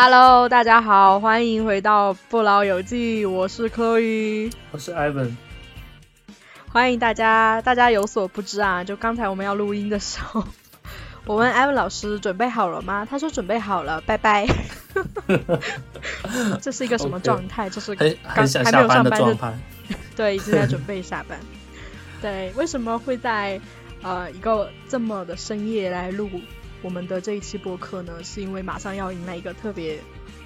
Hello，大家好，欢迎回到不老游记，我是柯宇，我是 Ivan，欢迎大家。大家有所不知啊，就刚才我们要录音的时候，我问 Ivan 老师准备好了吗？他说准备好了，拜拜。这是一个什么状态？就是很很想还没有上班的状态。对，一直在准备下班。对，为什么会在呃一个这么的深夜来录？我们的这一期播客呢，是因为马上要迎来一个特别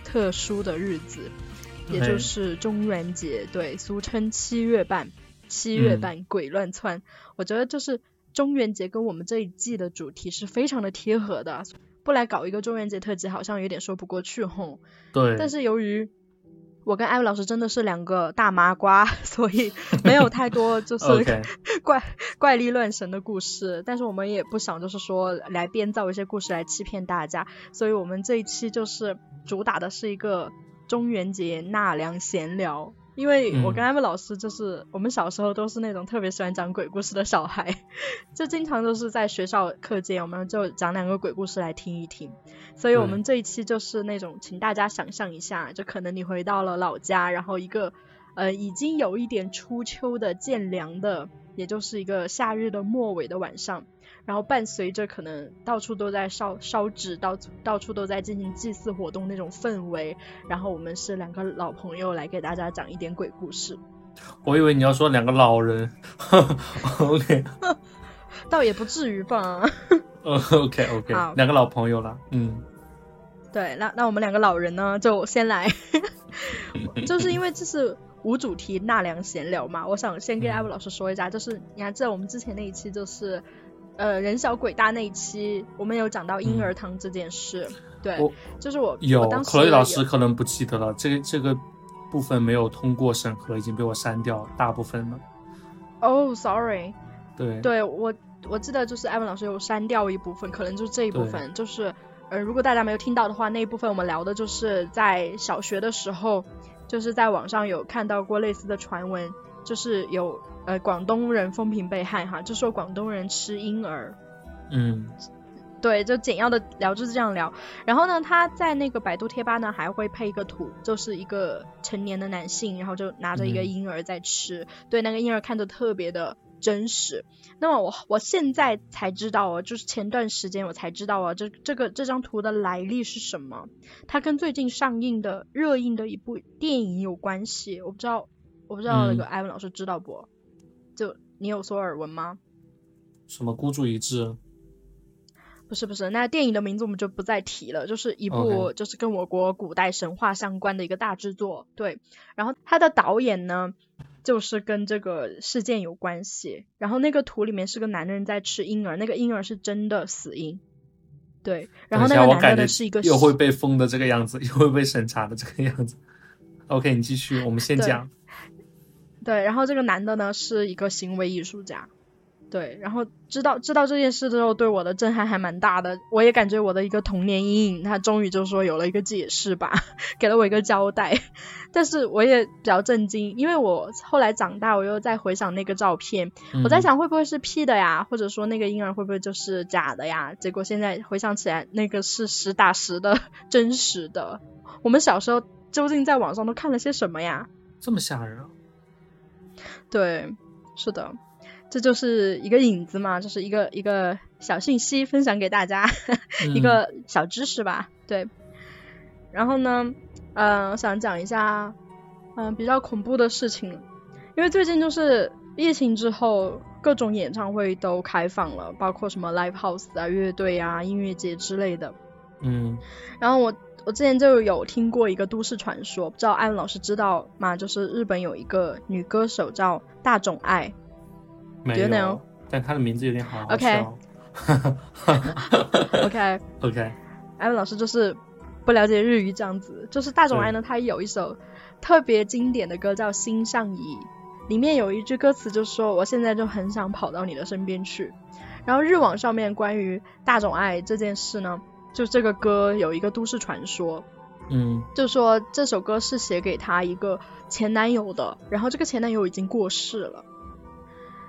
特殊的日子，也就是中元节，对，俗称七月半，七月半鬼乱窜。我觉得就是中元节跟我们这一季的主题是非常的贴合的，不来搞一个中元节特辑，好像有点说不过去吼。对。但是由于我跟艾薇老师真的是两个大麻瓜，所以没有太多 就是 怪怪力乱神的故事。但是我们也不想就是说来编造一些故事来欺骗大家，所以我们这一期就是主打的是一个中元节纳凉闲聊。因为我跟艾文老师就是我们小时候都是那种特别喜欢讲鬼故事的小孩，就经常都是在学校课间，我们就讲两个鬼故事来听一听。所以我们这一期就是那种，请大家想象一下，就可能你回到了老家，然后一个呃已经有一点初秋的渐凉的，也就是一个夏日的末尾的晚上。然后伴随着可能到处都在烧烧纸，到到处都在进行祭祀活动那种氛围，然后我们是两个老朋友来给大家讲一点鬼故事。我以为你要说两个老人，OK，倒也不至于吧。OK OK，两个老朋友了，嗯，对，那那我们两个老人呢，就先来，就是因为这是无主题纳凉闲聊嘛，我想先跟艾布老师说一下，就是你还记得我们之前那一期就是。呃，人小鬼大那一期，我们有讲到婴儿汤这件事，对，就是我有，可乐老师可能不记得了，这个这个部分没有通过审核，已经被我删掉大部分了。哦，sorry，对，对我我记得就是艾文老师有删掉一部分，可能就是这一部分，就是呃，如果大家没有听到的话，那一部分我们聊的就是在小学的时候，就是在网上有看到过类似的传闻，就是有。呃，广东人风评被害哈，就说广东人吃婴儿，嗯，对，就简要的聊就是这样聊。然后呢，他在那个百度贴吧呢还会配一个图，就是一个成年的男性，然后就拿着一个婴儿在吃，对，那个婴儿看着特别的真实。那么我我现在才知道哦，就是前段时间我才知道哦，这这个这张图的来历是什么？它跟最近上映的热映的一部电影有关系。我不知道，我不知道那个艾文老师知道不？就你有所耳闻吗？什么孤注一掷？不是不是，那电影的名字我们就不再提了。就是一部就是跟我国古代神话相关的一个大制作。对，然后他的导演呢，就是跟这个事件有关系。然后那个图里面是个男人在吃婴儿，那个婴儿是真的死婴。对，然后那个男的是一个又会被封的这个样子，又会被审查的这个样子。OK，你继续，我们先讲。对，然后这个男的呢是一个行为艺术家，对，然后知道知道这件事之后，对我的震撼还蛮大的，我也感觉我的一个童年阴影，他终于就说有了一个解释吧，给了我一个交代，但是我也比较震惊，因为我后来长大，我又在回想那个照片，我在想会不会是 P 的呀，或者说那个婴儿会不会就是假的呀？结果现在回想起来，那个是实打实的 真实的。我们小时候究竟在网上都看了些什么呀？这么吓人。对，是的，这就是一个影子嘛，就是一个一个小信息分享给大家，一个小知识吧。对，然后呢，嗯，想讲一下，嗯，比较恐怖的事情，因为最近就是疫情之后，各种演唱会都开放了，包括什么 live house 啊、乐队啊、音乐节之类的。嗯，然后我。我之前就有听过一个都市传说，不知道艾文老师知道吗？就是日本有一个女歌手叫大冢爱，没有，但她的名字有点好好笑。OK OK，艾文老师就是不了解日语这样子。就是大冢爱呢，她有一首特别经典的歌叫《心上移》，里面有一句歌词就说：“我现在就很想跑到你的身边去。”然后日网上面关于大冢爱这件事呢。就这个歌有一个都市传说，嗯，就说这首歌是写给她一个前男友的，然后这个前男友已经过世了，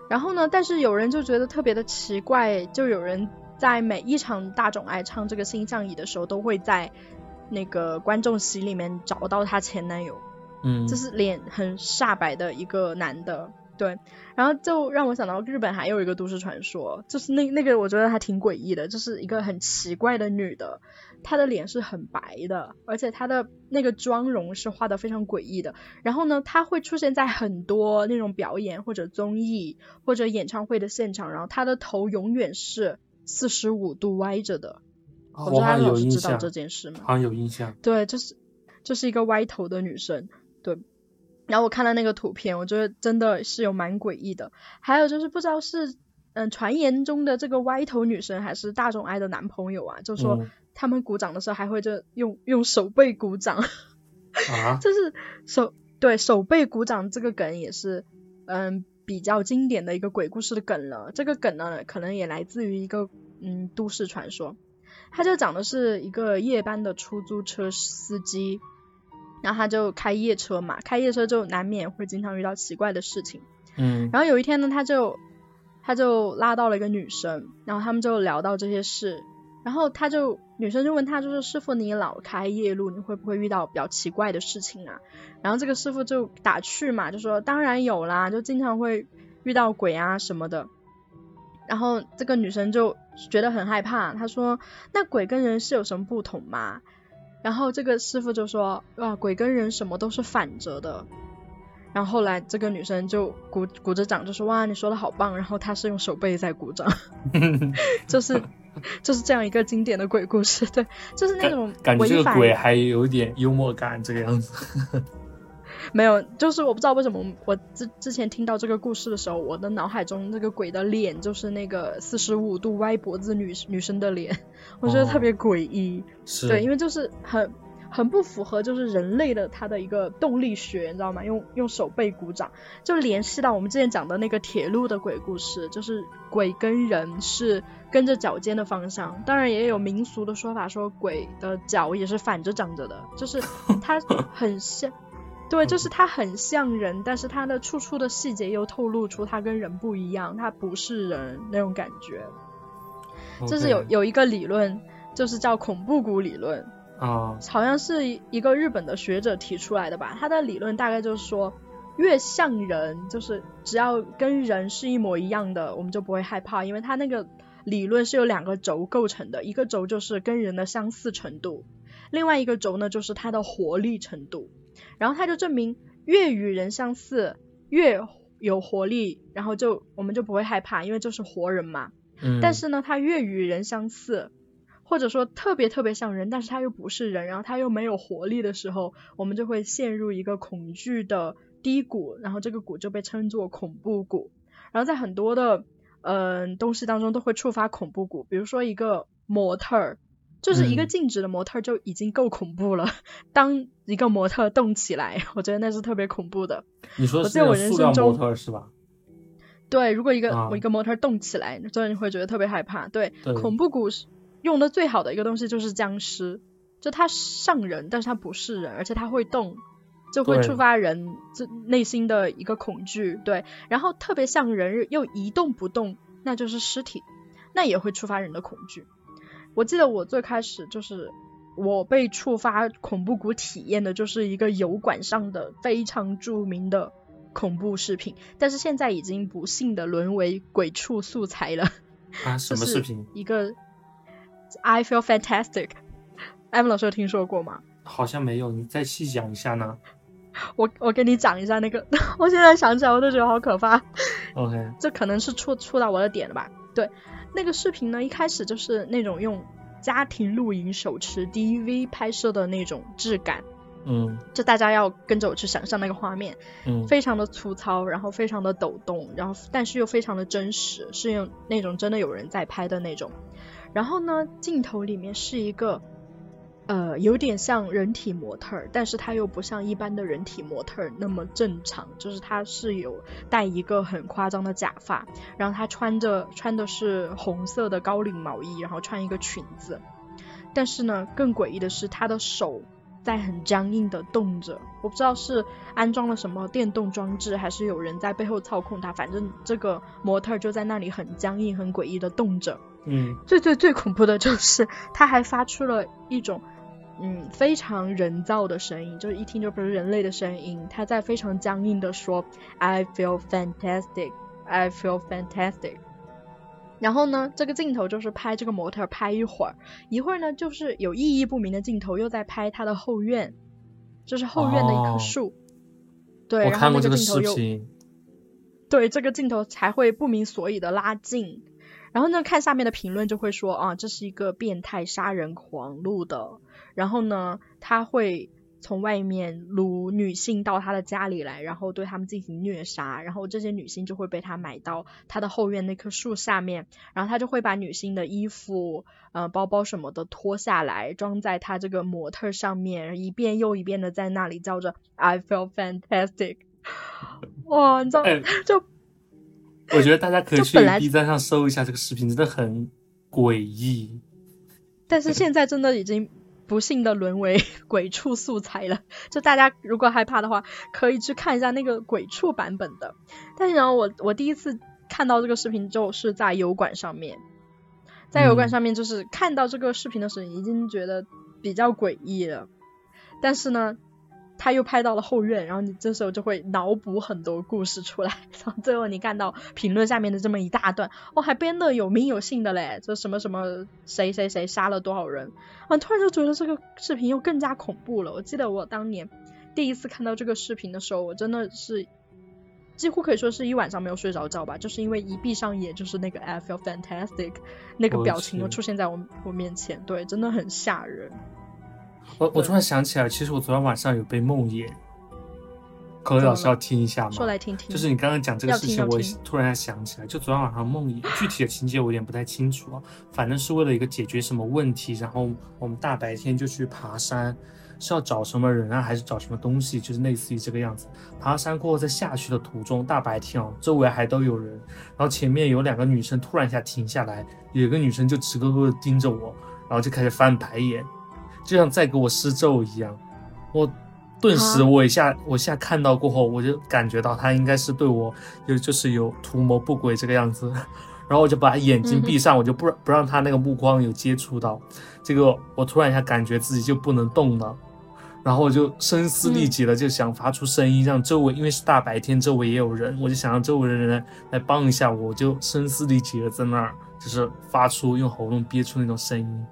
然后呢，但是有人就觉得特别的奇怪，就有人在每一场大众爱唱这个星象仪的时候，都会在那个观众席里面找到她前男友，嗯，这是脸很煞白的一个男的。对，然后就让我想到日本还有一个都市传说，就是那那个我觉得还挺诡异的，就是一个很奇怪的女的，她的脸是很白的，而且她的那个妆容是画的非常诡异的。然后呢，她会出现在很多那种表演或者综艺或者演唱会的现场，然后她的头永远是四十五度歪着的。我知道好像有印象，知道这件事吗？好像有印象。对，就是就是一个歪头的女生，对。然后我看到那个图片，我觉得真的是有蛮诡异的。还有就是不知道是嗯传言中的这个歪头女生，还是大众爱的男朋友啊，就说嗯他们鼓掌的时候还会就用用手背鼓掌，啊，就是手对手背鼓掌这个梗也是嗯比较经典的一个鬼故事的梗了。这个梗呢，可能也来自于一个嗯都市传说。它就讲的是一个夜班的出租车司机，然后他就开夜车嘛，开夜车就难免会经常遇到奇怪的事情。嗯然后有一天呢，他就他就拉到了一个女生，然后他们就聊到这些事，然后他就女生就问他，就是师傅你老开夜路，你会不会遇到比较奇怪的事情啊？然后这个师傅就打趣嘛，就说当然有啦，就经常会遇到鬼啊什么的。然后这个女生就觉得很害怕，她说那鬼跟人是有什么不同吗？然后这个师傅就说啊，鬼跟人什么都是反着的。然后后来这个女生就鼓鼓着掌，就说哇，你说的好棒。然后她是用手背在鼓掌，就是就是这样一个经典的鬼故事，对，就是那种感觉这个鬼还有点幽默感，这个样子。没有，就是我不知道为什么我之之前听到这个故事的时候，我的脑海中那个鬼的脸就是那个四十五度歪脖子女女生的脸，我觉得特别诡异。是，对，因为就是很很不符合就是人类的他的一个动力学，你知道吗？用用手背鼓掌，就联系到我们之前讲的那个铁路的鬼故事，就是鬼跟人是跟着脚尖的方向。当然也有民俗的说法，说鬼的脚也是反着长着的，就是它 很像。对，就是它很像人，但是它的处处的细节又透露出它跟人不一样，它不是人那种感觉。就是有有一个理论，就是叫恐怖谷理论，啊，好像是一个日本的学者提出来的吧。他的理论大概就是说，越像人，就是只要跟人是一模一样的，我们就不会害怕，因为他那个理论是由两个轴构成的，一个轴就是跟人的相似程度，另外一个轴呢就是它的活力程度。然后他就证明，越与人相似，越有活力，然后就我们就不会害怕，因为就是活人嘛。嗯，但是呢，它越与人相似，或者说特别特别像人，但是他又不是人，然后他又没有活力的时候，我们就会陷入一个恐惧的低谷，然后这个谷就被称作恐怖谷。然后在很多的嗯、呃东西当中都会触发恐怖谷，比如说一个模特儿。就是一个嗯静止的模特就已经够恐怖了，当一个模特动起来，我觉得那是特别恐怖的。你说的是我在我人生中模特是吧？对，如果一个、啊我一个模特动起来，真的你会觉得特别害怕。对，对恐怖谷是用的最好的一个东西就是僵尸，就它像人，但是它不是人，而且它会动，就会触发人这内心的一个恐惧。对，然后特别像人又一动不动，那就是尸体，那也会触发人的恐惧。我记得我最开始就是我被触发恐怖谷体验的，就是一个油管上的非常著名的恐怖视频，但是现在已经不幸的沦为鬼畜素材了。啊，什么视频？一个 I feel fantastic。艾文老师有听说过吗？好像没有，你再细讲一下呢 我我给你讲一下那个，我现在想起来我都觉得好可怕。？OK，这可能是触触到我的点了吧？对，那个视频呢，一开始就是那种用家庭露营手持 DV 拍摄的那种质感，嗯就大家要跟着我去想象那个画面，嗯非常的粗糙，然后非常的抖动，然后但是又非常的真实，是用那种真的有人在拍的那种。然后呢，镜头里面是一个呃有点像人体模特儿，但是它又不像一般的人体模特儿那么正常，就是它是有戴一个很夸张的假发，然后她穿着穿的是红色的高领毛衣，然后穿一个裙子。但是呢，更诡异的是她的手在很僵硬的动着，我不知道是安装了什么电动装置，还是有人在背后操控它，反正这个模特儿就在那里很僵硬、很诡异的动着。嗯最最最恐怖的就是，他还发出了一种嗯，非常人造的声音，就是一听就不是人类的声音。他在非常僵硬的说：“I feel fantastic, I feel fantastic。”然后呢，这个镜头就是拍这个模特拍一会儿，一会儿呢就是有意义不明的镜头又在拍他的后院，就是后院的一棵树。对，然后那个镜头又对这个镜头才会不明所以的拉近。然后呢，看下面的评论就会说啊，这是一个变态杀人狂录的。然后呢，他会从外面掳女性到他的家里来，然后对他们进行虐杀。然后这些女性就会被他买到他的后院那棵树下面，然后他就会把女性的衣服、呃包包什么的脱下来，装在他这个模特上面，一遍又一遍的在那里叫着 "I feel fantastic"。哇，你知道就。我觉得大家可以去 B 站上搜一下这个视频，真的很诡异。但是现在真的已经不幸的沦为鬼畜素材了。就大家如果害怕的话，可以去看一下那个鬼畜版本的。但是呢我我第一次看到这个视频就是在油管上面，在油管上面就是看到这个视频的时候已经觉得比较诡异了。但是呢。他又拍到了后院，然后你这时候就会脑补很多故事出来，然后最后你看到评论下面的这么一大段，哦，还编的有名有姓的嘞，就什么什么谁谁谁杀了多少人，啊，突然就觉得这个视频又更加恐怖了。我记得我当年第一次看到这个视频的时候，我真的是几乎可以说是一晚上没有睡着觉吧，就是因为一闭上眼就是那个 I feel fantastic 那个表情又出现在我我面前，对，真的很吓人。我我突然想起来，其实我昨天晚上有被梦魇。可乐老师要听一下吗？说来听听。就是你刚刚讲这个事情，我突然想起来，就昨天晚上梦魇，具体的情节我有点不太清楚啊。反正是为了一个解决什么问题，然后我们大白天就去爬山，是要找什么人啊，还是找什么东西？就是类似于这个样子。爬山过后，在下去的途中，大白天哦，周围还都有人，然后前面有两个女生突然一下停下来，有一个女生就直勾勾的盯着我，然后就开始翻白眼。就像在给我施咒一样，我顿时我一下我一下看到过后，我就感觉到他应该是对我有就是有图谋不轨这个样子，然后我就把眼睛闭上，我就不不让他那个目光有接触到。这个我突然一下感觉自己就不能动了，然后我就声嘶力竭的就想发出声音，让周围因为是大白天，周围也有人，我就想让周围的人来帮一下我，我就声嘶力竭的在那儿就是发出用喉咙憋出那种声音，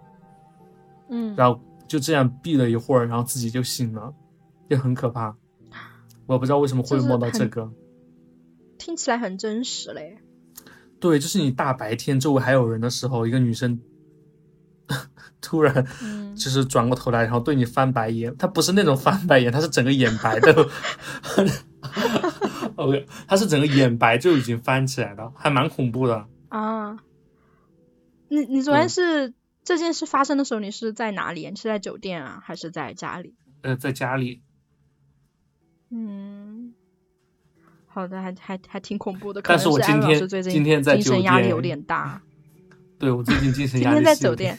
嗯，然后。就这样闭了一会儿，然后自己就醒了，也很可怕。我不知道为什么会梦到这个，听起来很真实嘞。对，就是你大白天周围还有人的时候，一个女生 突然就是转过头来，然后对你翻白眼。她不是那种翻白眼，她是整个眼白的。OK，她是整个眼白就已经翻起来了，还蛮恐怖的啊。你你昨天是？这件事发生的时候，你是在哪里？你是在酒店啊，还是在家里？呃，在家里。嗯，好的，还还还挺恐怖的。但是我今天今天在精神压力有点大。对，我最近精 神压力今天在酒店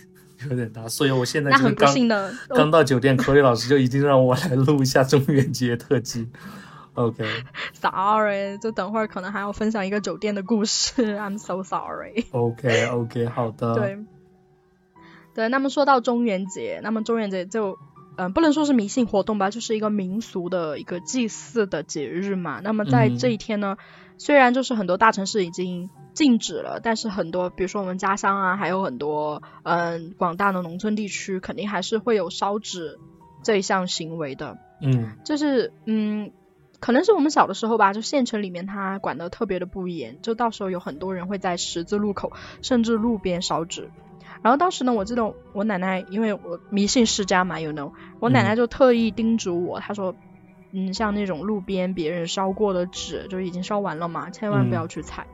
有点大，所以我现在那很不幸的刚到酒店，可以老师就一定让我来录一下中元节特辑。OK，Sorry，就等会儿可能还要分享一个酒店的故事。I'm so sorry。OK，OK，好的。对。对，那么说到中元节，那么中元节就，嗯，不能说是迷信活动吧，就是一个民俗的一个祭祀的节日嘛。那么在这一天呢，虽然就是很多大城市已经禁止了，但是很多，比如说我们家乡啊，还有很多，嗯，广大的农村地区，肯定还是会有烧纸这一项行为的。嗯，就是，嗯，可能是我们小的时候吧，就县城里面它管的特别的不严，就到时候有很多人会在十字路口，甚至路边烧纸。然后当时呢，我记得我奶奶，因为我迷信世家嘛，you know，我奶奶就特意叮嘱我，她说，嗯，像那种路边别人烧过的纸，就已经烧完了嘛，千万不要去踩。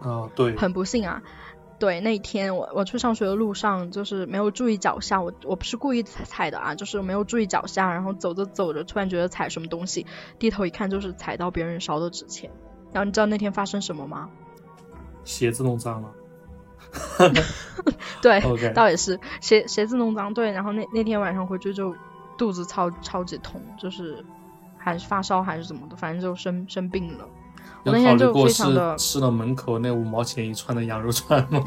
啊，对。很不幸啊，对，那天我我去上学的路上，就是没有注意脚下，我我不是故意踩踩的啊，就是没有注意脚下，然后走着走着，突然觉得踩什么东西，低头一看，就是踩到别人烧的纸钱。然后你知道那天发生什么吗？鞋子弄脏了。对，倒也是鞋鞋子弄脏，对，然后那那天晚上回去就肚子超超级痛，就是还是发烧还是怎么的，反正就生生病了。我那天就非常的吃了门口那五毛钱一串的羊肉串吗？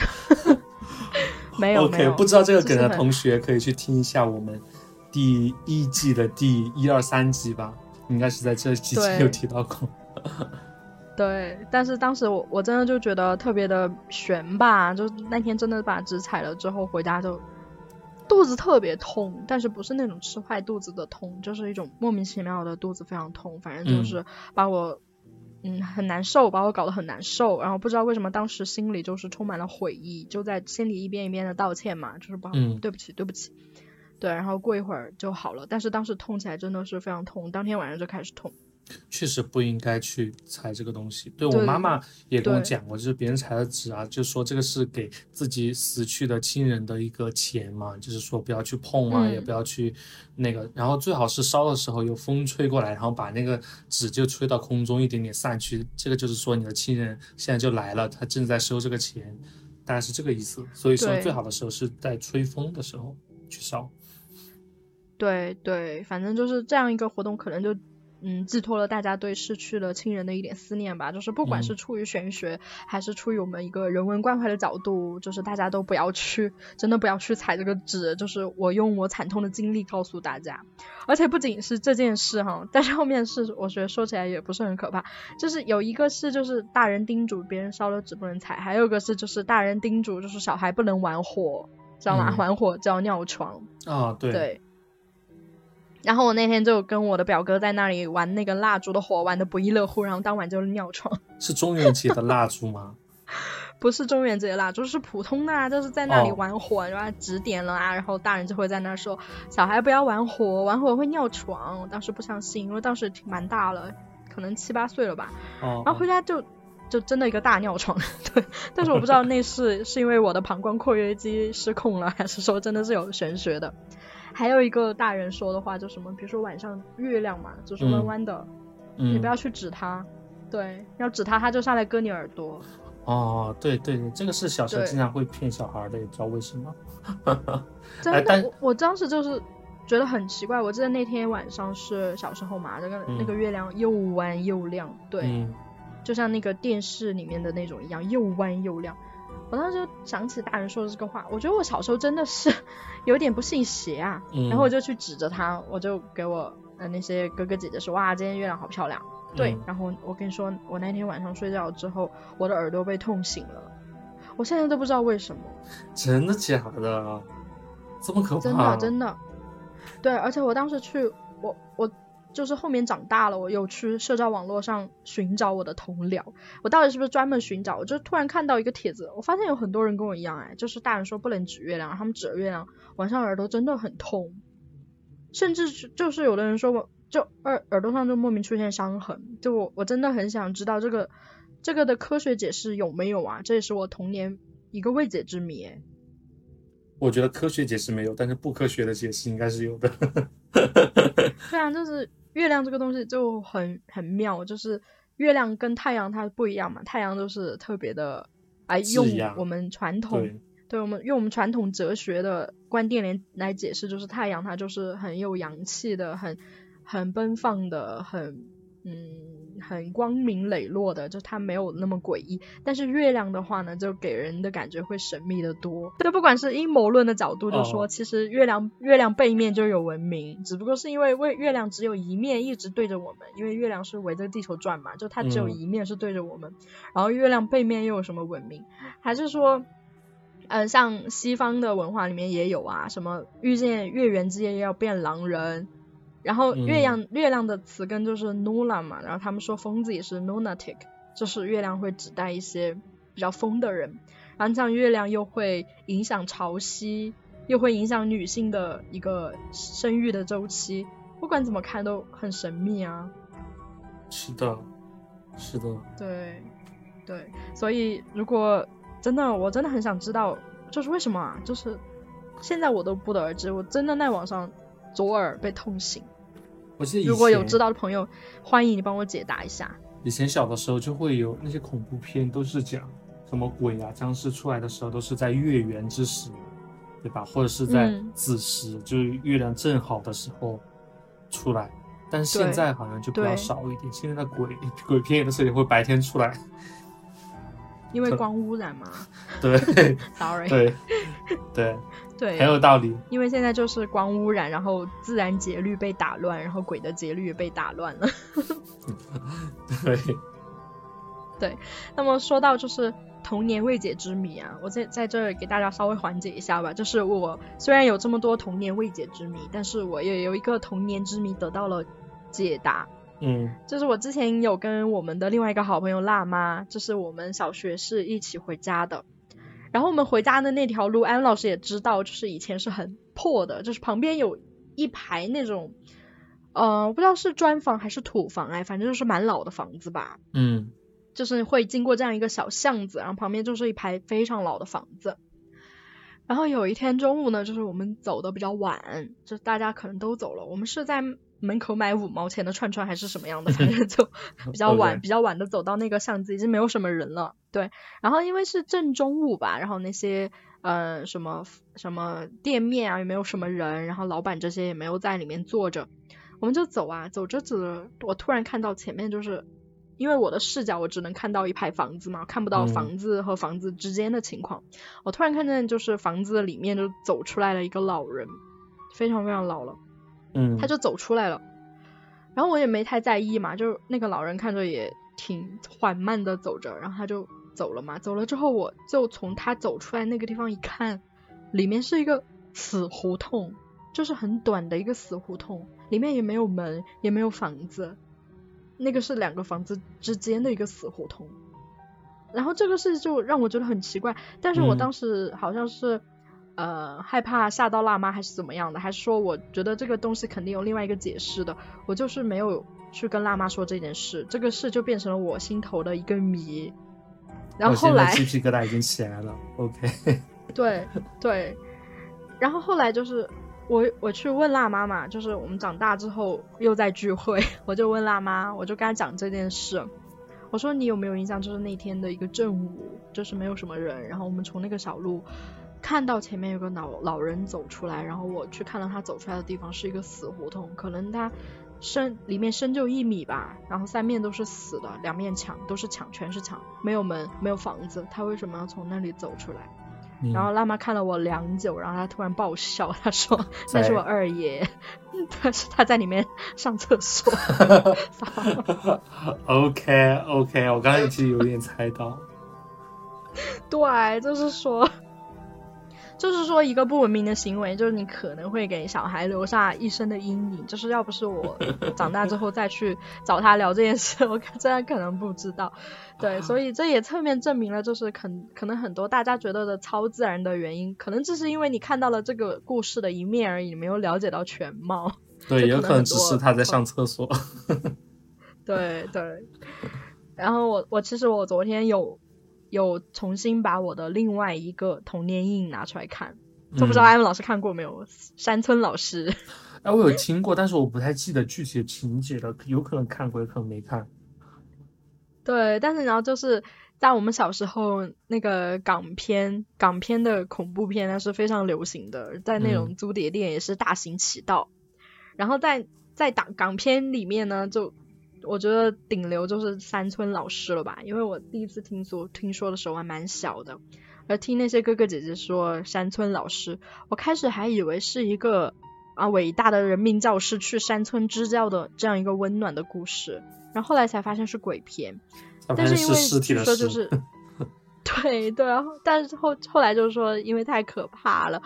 没有，OK，不知道这个梗的同学可以去听一下我们第一季的第一二三集吧，应该是在这几集有提到过。对，但是当时我我真的就觉得特别的悬吧，就那天真的把纸踩了之后回家就肚子特别痛，但是不是那种吃坏肚子的痛，就是一种莫名其妙的肚子非常痛，反正就是把我嗯很难受，把我搞得很难受，然后不知道为什么当时心里就是充满了悔意，就在心里一遍一遍的道歉嘛，就是不好，对不起对不起，对，然后过一会儿就好了，但是当时痛起来真的是非常痛，当天晚上就开始痛。确实不应该去踩这个东西。对我妈妈也跟我讲过，就是别人踩的纸啊，就说这个是给自己死去的亲人的一个钱嘛，就是说不要去碰啊，也不要去那个，然后最好是烧的时候有风吹过来，然后把那个纸就吹到空中一点点散去，这个就是说你的亲人现在就来了，他正在收这个钱，大概是这个意思。所以说最好的时候是在吹风的时候去烧。对对，反正就是这样一个活动，可能就。嗯，寄托了大家对逝去的亲人的一点思念吧。就是不管是出于玄学，还是出于我们一个人文关怀的角度，就是大家都不要去，真的不要去踩这个纸。就是我用我惨痛的经历告诉大家。而且不仅是这件事哈，但是后面是我觉得说起来也不是很可怕。就是有一个是就是大人叮嘱别人烧了纸不能踩，还有一个是就是大人叮嘱就是小孩不能玩火，知道吗？玩火叫尿床。啊，对。对。然后我那天就跟我的表哥在那里玩那个蜡烛的火，玩的不亦乐乎。然后当晚就尿床。是中元节的蜡烛吗？不是中元节的蜡烛，是普通的，就是在那里玩火，然后指点了啊。然后大人就会在那说：“小孩不要玩火，玩火会尿床。”我当时不相信，因为当时挺蛮大了，可能七八岁了吧。哦然后回家就就真的一个大尿床。对，但是我不知道那是是因为我的膀胱括约肌失控了，还是说真的是有玄学的。还有一个大人说的话，就什么，比如说晚上月亮嘛，就是弯弯的，你不要去指它，对，要指它，它就上来割你耳朵。哦，对对对，这个是小时候经常会骗小孩的，也不知道为什么。真的，我我当时就是觉得很奇怪。我记得那天晚上是小时候嘛，那个那个月亮又弯又亮，对，就像那个电视里面的那种一样，又弯又亮。我当时就想起大人说的这个话，我觉得我小时候真的是 有点不信邪啊。然后我就去指着他，我就给我呃那些哥哥姐姐说，哇，今天月亮好漂亮。对，然后我跟你说，我那天晚上睡觉之后，我的耳朵被痛醒了，我现在都不知道为什么。真的假的？这么可怕？真的真的。对，而且我当时去，我我。就是后面长大了，我有去社交网络上寻找我的同僚。我到底是不是专门寻找？我就突然看到一个帖子，我发现有很多人跟我一样，哎，就是大人说不能指月亮，他们指了月亮，晚上耳朵真的很痛，甚至就是有的人说我就耳耳朵上就莫名出现伤痕。就我我真的很想知道这个这个的科学解释有没有啊？这也是我童年一个未解之谜。我觉得科学解释没有，但是不科学的解释应该是有的。对啊，就是。月亮这个东西就很很妙，就是月亮跟太阳它不一样嘛，太阳都是特别的，哎，用我们传统，对我们用我们传统哲学的观点来来解释，就是太阳它就是很有阳气的，很很奔放的，很嗯。很光明磊落的，就它没有那么诡异。但是月亮的话呢，就给人的感觉会神秘的多。这不管是阴谋论的角度，就说其实月亮月亮背面就有文明，只不过是因为为月亮只有一面一直对着我们，因为月亮是围着地球转嘛，就它只有一面是对着我们。然后月亮背面又有什么文明？还是说，嗯，像西方的文化里面也有啊，什么遇见月圆之夜要变狼人。然后月亮月亮的词根就是 nula 嘛，然后他们说疯子也是 lunatic，就是月亮会指代一些比较疯的人。然后像月亮又会影响潮汐，又会影响女性的一个生育的周期，不管怎么看都很神秘啊。是的，是的。对，对，所以如果真的，我真的很想知道，就是为什么啊？就是现在我都不得而知，我真的在网上。左耳被痛醒，我记得如果有知道的朋友，欢迎你帮我解答一下。以前小的时候就会有那些恐怖片，都是讲 什么鬼啊、僵尸出来的时候都是在月圆之时，对吧？或者是在子时，就是月亮正好的时候出来。但是现在好像就比较少一点，现在的鬼鬼片有的时候也会白天出来，因为光污染嘛。对，sorry。对，对。对，很有道理。因为现在就是光污染，然后自然节律被打乱，然后鬼的节律也被打乱了。对，对。那么说到就是童年未解之谜啊，我在在这给大家稍微缓解一下吧。就是我虽然有这么多童年未解之谜，但是我也有一个童年之谜得到了解答。嗯，就是我之前有跟我们的另外一个好朋友辣妈，就是我们小学是一起回家的。然后我们回家的那条路，安老师也知道，就是以前是很破的，就是旁边有一排那种，呃，不知道是砖房还是土房哎，反正就是蛮老的房子吧。嗯，就是会经过这样一个小巷子，然后旁边就是一排非常老的房子。然后有一天中午呢，就是我们走的比较晚，就大家可能都走了，我们是在。门口买五毛钱的串串还是什么样的，反正就比较晚，比较晚的走到那个巷子，已经没有什么人了。对，然后因为是正中午吧，然后那些呃什么什么店面啊也没有什么人，然后老板这些也没有在里面坐着，我们就走啊，走着走着，我突然看到前面就是因为我的视角我只能看到一排房子嘛，看不到房子和房子之间的情况，我突然看见就是房子里面就走出来了一个老人，非常非常老了。嗯，他就走出来了，然后我也没太在意嘛，就那个老人看着也挺缓慢的走着，然后他就走了嘛，走了之后我就从他走出来那个地方一看，里面是一个死胡同，就是很短的一个死胡同，里面也没有门，也没有房子，那个是两个房子之间的一个死胡同，然后这个事就让我觉得很奇怪，但是我当时好像是。呃，害怕吓到辣妈还是怎么样的？还是说我觉得这个东西肯定有另外一个解释的？我就是没有去跟辣妈说这件事，这个事就变成了我心头的一个谜。然后后来鸡皮疙瘩已经起来了。OK。对对。然后后来就是我我去问辣妈嘛，就是我们长大之后又在聚会，我就问辣妈，我就跟她讲这件事。我说你有没有印象？就是那天的一个正午，就是没有什么人，然后我们从那个小路。看到前面有个老老人走出来，然后我去看到他走出来的地方是一个死胡同，可能他深里面深就一米吧，然后三面都是死的，两面墙都是墙，全是墙，没有门，没有房子，他为什么要从那里走出来？然后辣妈看了我良久，然后她突然爆笑，她说那是我二爷，他是他在里面上厕所。OK OK，我刚才其实有点猜到。对，就是说。就是说，一个不文明的行为，就是你可能会给小孩留下一生的阴影。就是要不是我长大之后再去找他聊这件事，我真的可能不知道。对，所以这也侧面证明了，就是可可能很多大家觉得的超自然的原因，可能只是因为你看到了这个故事的一面而已，没有了解到全貌。对，有可能只是他在上厕所。对对。然后我我其实我昨天有。有重新把我的另外一个童年阴影拿出来看，就不知道艾文老师看过没有？山村老师，哎，我有听过，但是我不太记得具体的情节了，有可能看过，有可能没看。对，但是然后就是在我们小时候，那个港片，港片的恐怖片那是非常流行的，在那种租碟店也是大行其道。然后在在港港片里面呢，就。我觉得顶流就是山村老师了吧，因为我第一次听说听说的时候还蛮小的，而听那些哥哥姐姐说山村老师，我开始还以为是一个啊伟大的人民教师去山村支教的这样一个温暖的故事，然后后来才发现是鬼片，但是因为据说就是对对，但是后后来就是说因为太可怕了，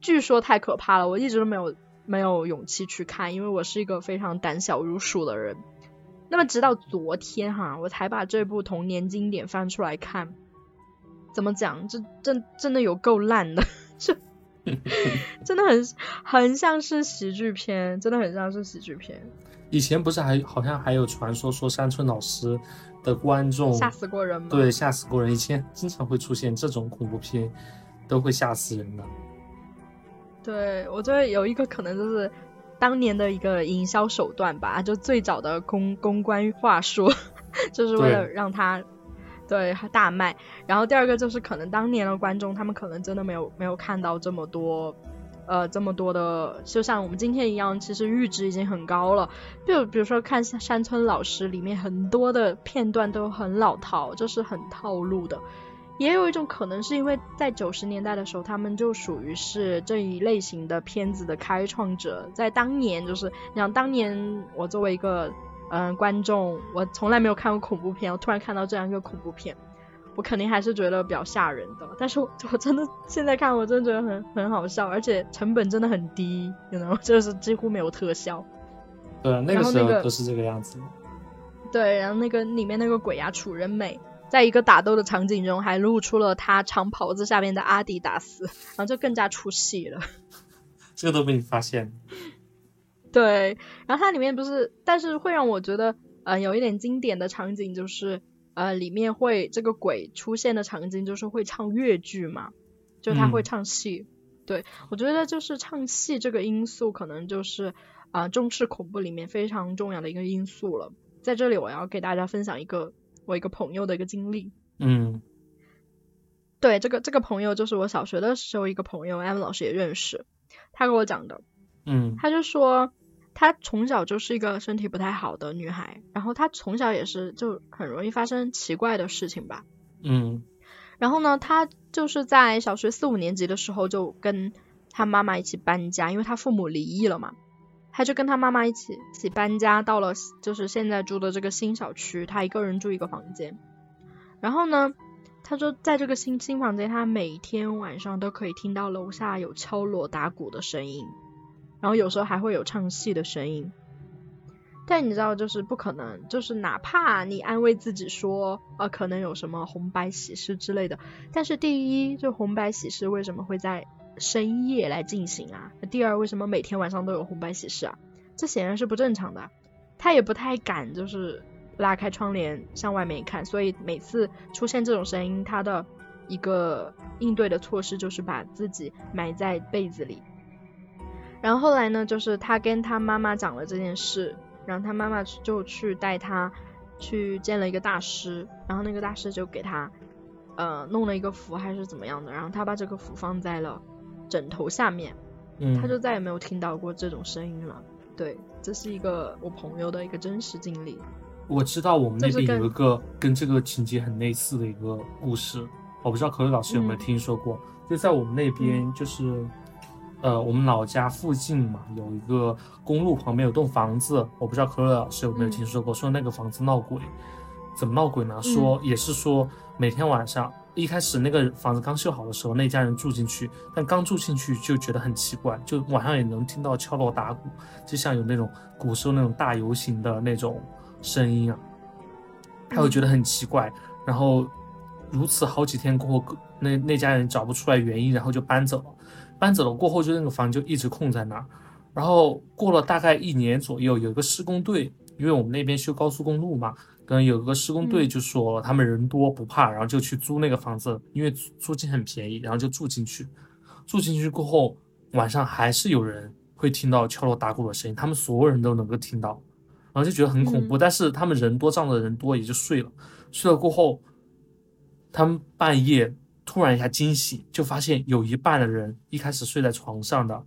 据说太可怕了，我一直都没有没有勇气去看，因为我是一个非常胆小如鼠的人。那么直到昨天哈，我才把这部童年经典翻出来看。怎么讲？这真真的有够烂的，这 真的很很像是喜剧片，真的很像是喜剧片。以前不是还好像还有传说说山村老师的观众吓死过人吗？对，吓死过人。以前经常会出现这种恐怖片，都会吓死人的。对，我觉得有一个可能就是。当年的一个营销手段吧，就最早的公公关话术，就是为了让他对大卖。然后第二个就是可能当年的观众，他们可能真的没有没有看到这么多呃这么多的，就像我们今天一样，其实阈值已经很高了。就比如说看山村老师里面很多的片段都很老套，就是很套路的。也有一种可能是因为在九十年代的时候，他们就属于是这一类型的片子的开创者，在当年就是，你想当年我作为一个嗯观众，我从来没有看过恐怖片，我突然看到这样一个恐怖片。我肯定还是觉得比较吓人的，但是我我真的现在看，我真的觉得很很好笑，而且成本真的很低，然后就是几乎没有特效。对，那个时候都是这个样子。对，然后那个里面那个鬼呀，楚人美，在一个打斗的场景中还露出了他长袍子下面的阿迪达斯，然后就更加出戏了。这个都被你发现。对，然后它里面不是，但是会让我觉得，嗯，有一点经典的场景就是。呃，里面会这个鬼出现的场景就是会唱越剧嘛，就他会唱戏。对我觉得就是唱戏这个因素，可能就是啊中式恐怖里面非常重要的一个因素了。在这里我要给大家分享一个我一个朋友的一个经历。嗯，对，这个这个朋友就是我小学的时候一个朋友艾文老师也认识，他跟我讲的。嗯，他就说。他从小就是一个身体不太好的女孩，然后她从小也是就很容易发生奇怪的事情吧。嗯，然后呢，他就是在小学四五年级的时候就跟他妈妈一起搬家，因为他父母离异了嘛，他就跟他妈妈一起一起搬家到了就是现在住的这个新小区，他一个人住一个房间。然后呢，他说在这个新新房间，他每天晚上都可以听到楼下有敲锣打鼓的声音。然后有时候还会有唱戏的声音，但你知道，就是不可能，就是哪怕你安慰自己说，呃，可能有什么红白喜事之类的，但是第一，就红白喜事为什么会在深夜来进行啊？那第二，为什么每天晚上都有红白喜事啊？这显然是不正常的。他也不太敢，就是拉开窗帘向外面看，所以每次出现这种声音，他的一个应对的措施就是把自己埋在被子里。然后后来呢，就是他跟他妈妈讲了这件事，然后他妈妈就去带他去见了一个大师，然后那个大师就给他呃弄了一个符还是怎么样的，然后他把这个符放在了枕头下面，嗯他就再也没有听到过这种声音了。对，这是一个我朋友的一个真实经历。我知道我们那边有一个跟这个情节很类似的一个故事，我不知道可乐老师有没有听说过，就在我们那边就是。呃，我们老家附近嘛，有一个公路旁边有栋房子，我不知道可乐老师有没有听说过，说那个房子闹鬼，怎么闹鬼呢？说也是说每天晚上，一开始那个房子刚修好的时候，那家人住进去，但刚住进去就觉得很奇怪，就晚上也能听到敲锣打鼓，就像有那种古时候那种大游行的那种声音啊，他会觉得很奇怪，然后如此好几天过后，那那家人找不出来原因，然后就搬走了。搬走了过后，就那个房就一直空在那儿。然后过了大概一年左右，有一个施工队，因为我们那边修高速公路嘛，跟有个施工队就说他们人多不怕，然后就去租那个房子，因为租金很便宜，然后就住进去。住进去过后，晚上还是有人会听到敲锣打鼓的声音，他们所有人都能够听到，然后就觉得很恐怖。但是他们人多，仗着人多也就睡了。睡了过后，他们半夜。突然一下惊醒，就发现有一半的人一开始睡在床上的，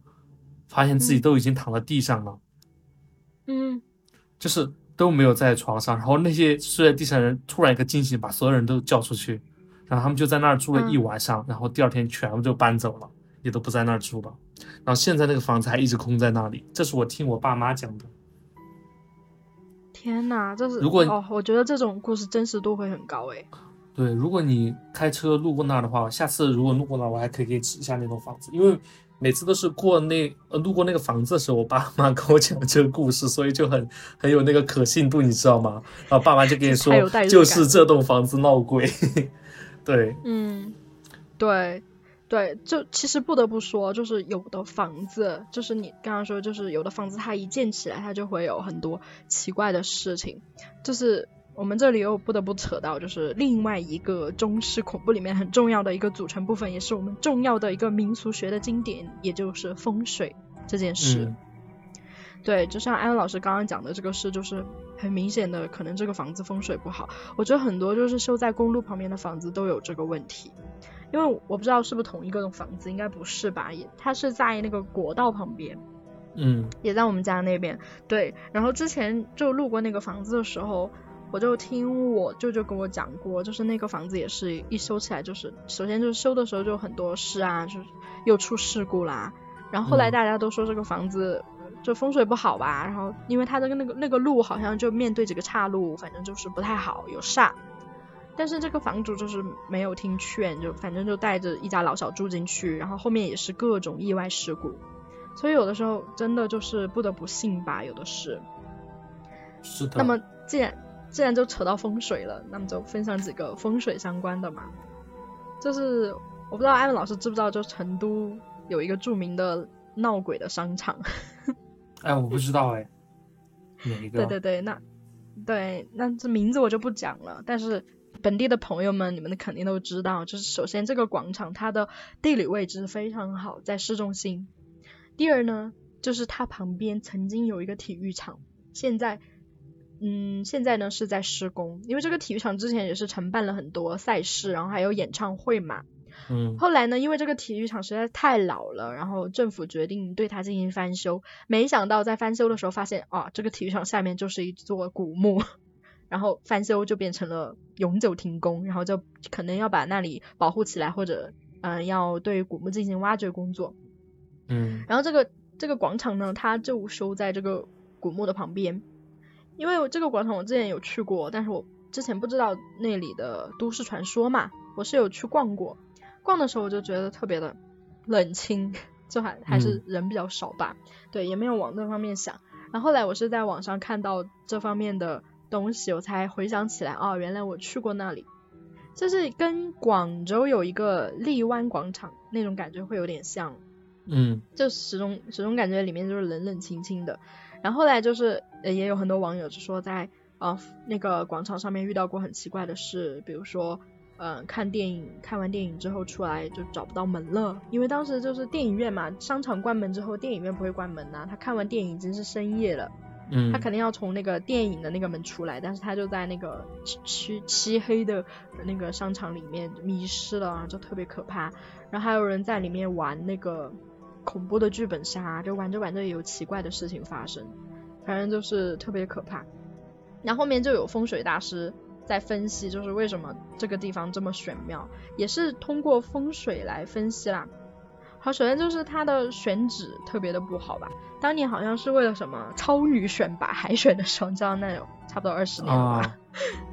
发现自己都已经躺在地上了。嗯，就是都没有在床上，然后那些睡在地上的人突然一个惊醒，把所有人都叫出去，然后他们就在那儿住了一晚上，然后第二天全部就搬走了，也都不在那儿住了。然后现在那个房子还一直空在那里，这是我听我爸妈讲的。天呐，这是如果哦，我觉得这种故事真实度会很高诶。对，如果你开车路过那儿的话，下次如果路过那儿，我还可以给你指一下那栋房子，因为每次都是过那呃路过那个房子的时候，我爸妈 跟我讲这个故事，所以就很很有那个可信度，你知道吗？然后爸妈就跟你说，就是这栋房子闹鬼。对，嗯，对，对，就其实不得不说，就是有的房子，就是你刚刚说，就是有的房子它一建起来，它就会有很多奇怪的事情，就是。我们这里又不得不扯到，就是另外一个中式恐怖里面很重要的一个组成部分，也是我们重要的一个民俗学的经典，也就是风水这件事。对，就像安安老师刚刚讲的这个事，就是很明显的，可能这个房子风水不好。我觉得很多就是修在公路旁边的房子都有这个问题，因为我不知道是不是同一个房子，应该不是吧？也，它是在那个国道旁边，嗯，也在我们家那边。对，然后之前就路过那个房子的时候。我就听我舅舅跟我讲过，就是那个房子也是一修起来，就是首先就是修的时候就很多事啊，就是又出事故啦。然后后来大家都说这个房子就风水不好吧，然后因为它的那个那个路好像就面对这个岔路，反正就是不太好，有煞。但是这个房主就是没有听劝，就反正就带着一家老小住进去，然后后面也是各种意外事故，所以有的时候真的就是不得不信吧，有的是。是的。那么既然既然就扯到风水了，那么就分享几个风水相关的嘛。就是我不知道艾文老师知不知道，就成都有一个著名的闹鬼的商场。哎，我不知道哎，哪一个？对对对，那对那这名字我就不讲了，但是。本地的朋友们，你们肯定都知道，就是首先这个广场它的地理位置非常好，在市中心。第二呢，就是它旁边曾经有一个体育场，现在，嗯，现在呢是在施工，因为这个体育场之前也是承办了很多赛事，然后还有演唱会嘛。嗯。后来呢，因为这个体育场实在太老了，然后政府决定对它进行翻修。没想到在翻修的时候发现，啊，这个体育场下面就是一座古墓。然后翻修就变成了永久停工，然后就可能要把那里保护起来，或者嗯要对古墓进行挖掘工作。嗯。然后这个这个广场呢，它就修在这个古墓的旁边。因为这个广场我之前有去过，但是我之前不知道那里的都市传说嘛，我是有去逛过。逛的时候我就觉得特别的冷清，就还还是人比较少吧。对，也没有往那方面想。然后后来我是在网上看到这方面的。东西我才回想起来，哦，原来我去过那里，就是跟广州有一个荔湾广场那种感觉会有点像，嗯，就始终始终感觉里面就是冷冷清清的。然后后来就是也有很多网友就说在啊那个广场上面遇到过很奇怪的事，比如说嗯看电影看完电影之后出来就找不到门了，因为当时就是电影院嘛，商场关门之后电影院不会关门呐，他看完电影已经是深夜了。嗯，他肯定要从那个电影的那个门出来，但是他就在那个漆漆黑的那个商场里面迷失了，就特别可怕。然后还有人在里面玩那个恐怖的剧本杀，就玩着玩着也有奇怪的事情发生，反正就是特别可怕。然后后面就有风水大师在分析，就是为什么这个地方这么玄妙，也是通过风水来分析啦。好，首先就是它的选址特别的不好吧。当年好像是为了什么超女选拔海选的时候，你知道那有差不多二十年了吧？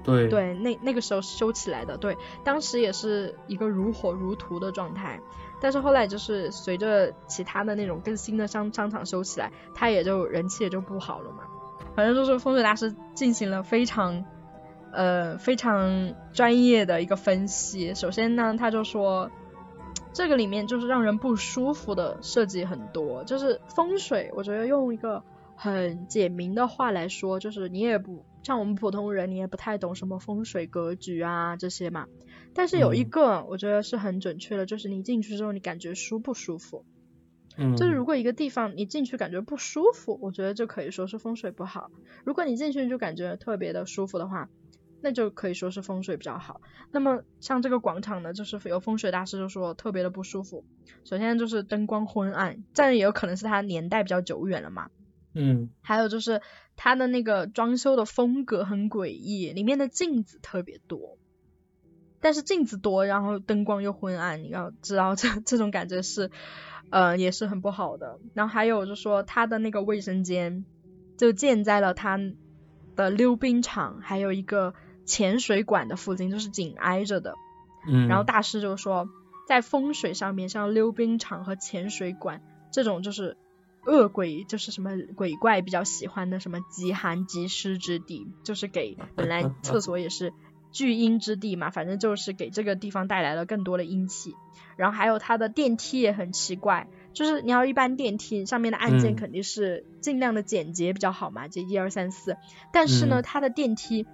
对 对，那那个时候修起来的，对，当时也是一个如火如荼的状态。但是后来就是随着其他的那种更新的商商场修起来，它也就人气也就不好了嘛。反正就是风水大师进行了非常呃非常专业的一个分析。首先呢，他就说。这个里面就是让人不舒服的设计很多，就是风水，我觉得用一个很简明的话来说，就是你也不像我们普通人，你也不太懂什么风水格局啊这些嘛。但是有一个我觉得是很准确的，就是你进去之后你感觉舒不舒服？嗯，就是如果一个地方你进去感觉不舒服，我觉得就可以说是风水不好。如果你进去就感觉特别的舒服的话。那就可以说是风水比较好。那么像这个广场呢，就是有风水大师就说特别的不舒服。首先就是灯光昏暗，这样也有可能是它年代比较久远了嘛。嗯。还有就是它的那个装修的风格很诡异，里面的镜子特别多。但是镜子多，然后灯光又昏暗，你要知道这这种感觉是，呃，也是很不好的。然后还有就是说他的那个卫生间就建在了他的溜冰场，还有一个。潜水馆的附近就是紧挨着的，嗯，然后大师就说，在风水上面，像溜冰场和潜水馆这种就是恶鬼，就是什么鬼怪比较喜欢的什么极寒极湿之地，就是给本来厕所也是聚阴之地嘛，反正就是给这个地方带来了更多的阴气。然后还有它的电梯也很奇怪，就是你要一般电梯上面的按键肯定是尽量的简洁比较好嘛，就一二三四，但是呢，它的电梯。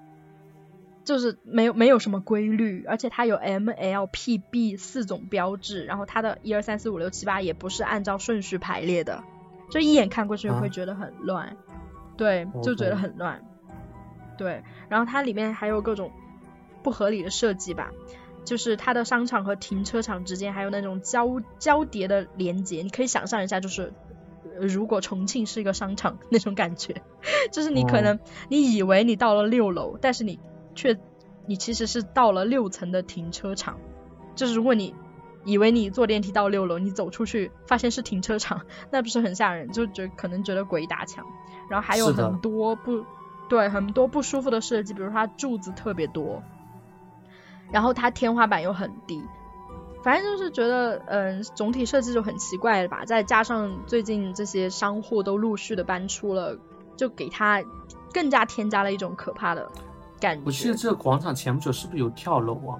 就是没有没有什么规律，而且它有 M L P B 四种标志，然后它的一二三四五六七八也不是按照顺序排列的，就一眼看过去会觉得很乱，对，就觉得很乱，对，然后它里面还有各种不合理的设计吧，就是它的商场和停车场之间还有那种交交叠的连接，你可以想象一下，就是如果重庆是一个商场那种感觉，就是你可能你以为你到了六楼，但是你却你其实是到了六层的停车场。就是如果你以为你坐电梯到六楼，你走出去发现是停车场，那不是很吓人？就觉可能觉得鬼打墙。然后还有很多不对很多不舒服的设计，比如它柱子特别多，然后它天花板又很低。反正就是觉得，嗯，总体设计就很奇怪吧。再加上最近这些商户都陆续的搬出了，就给它更加添加了一种可怕的感觉。我记得这个广场前不久是不是有跳楼啊？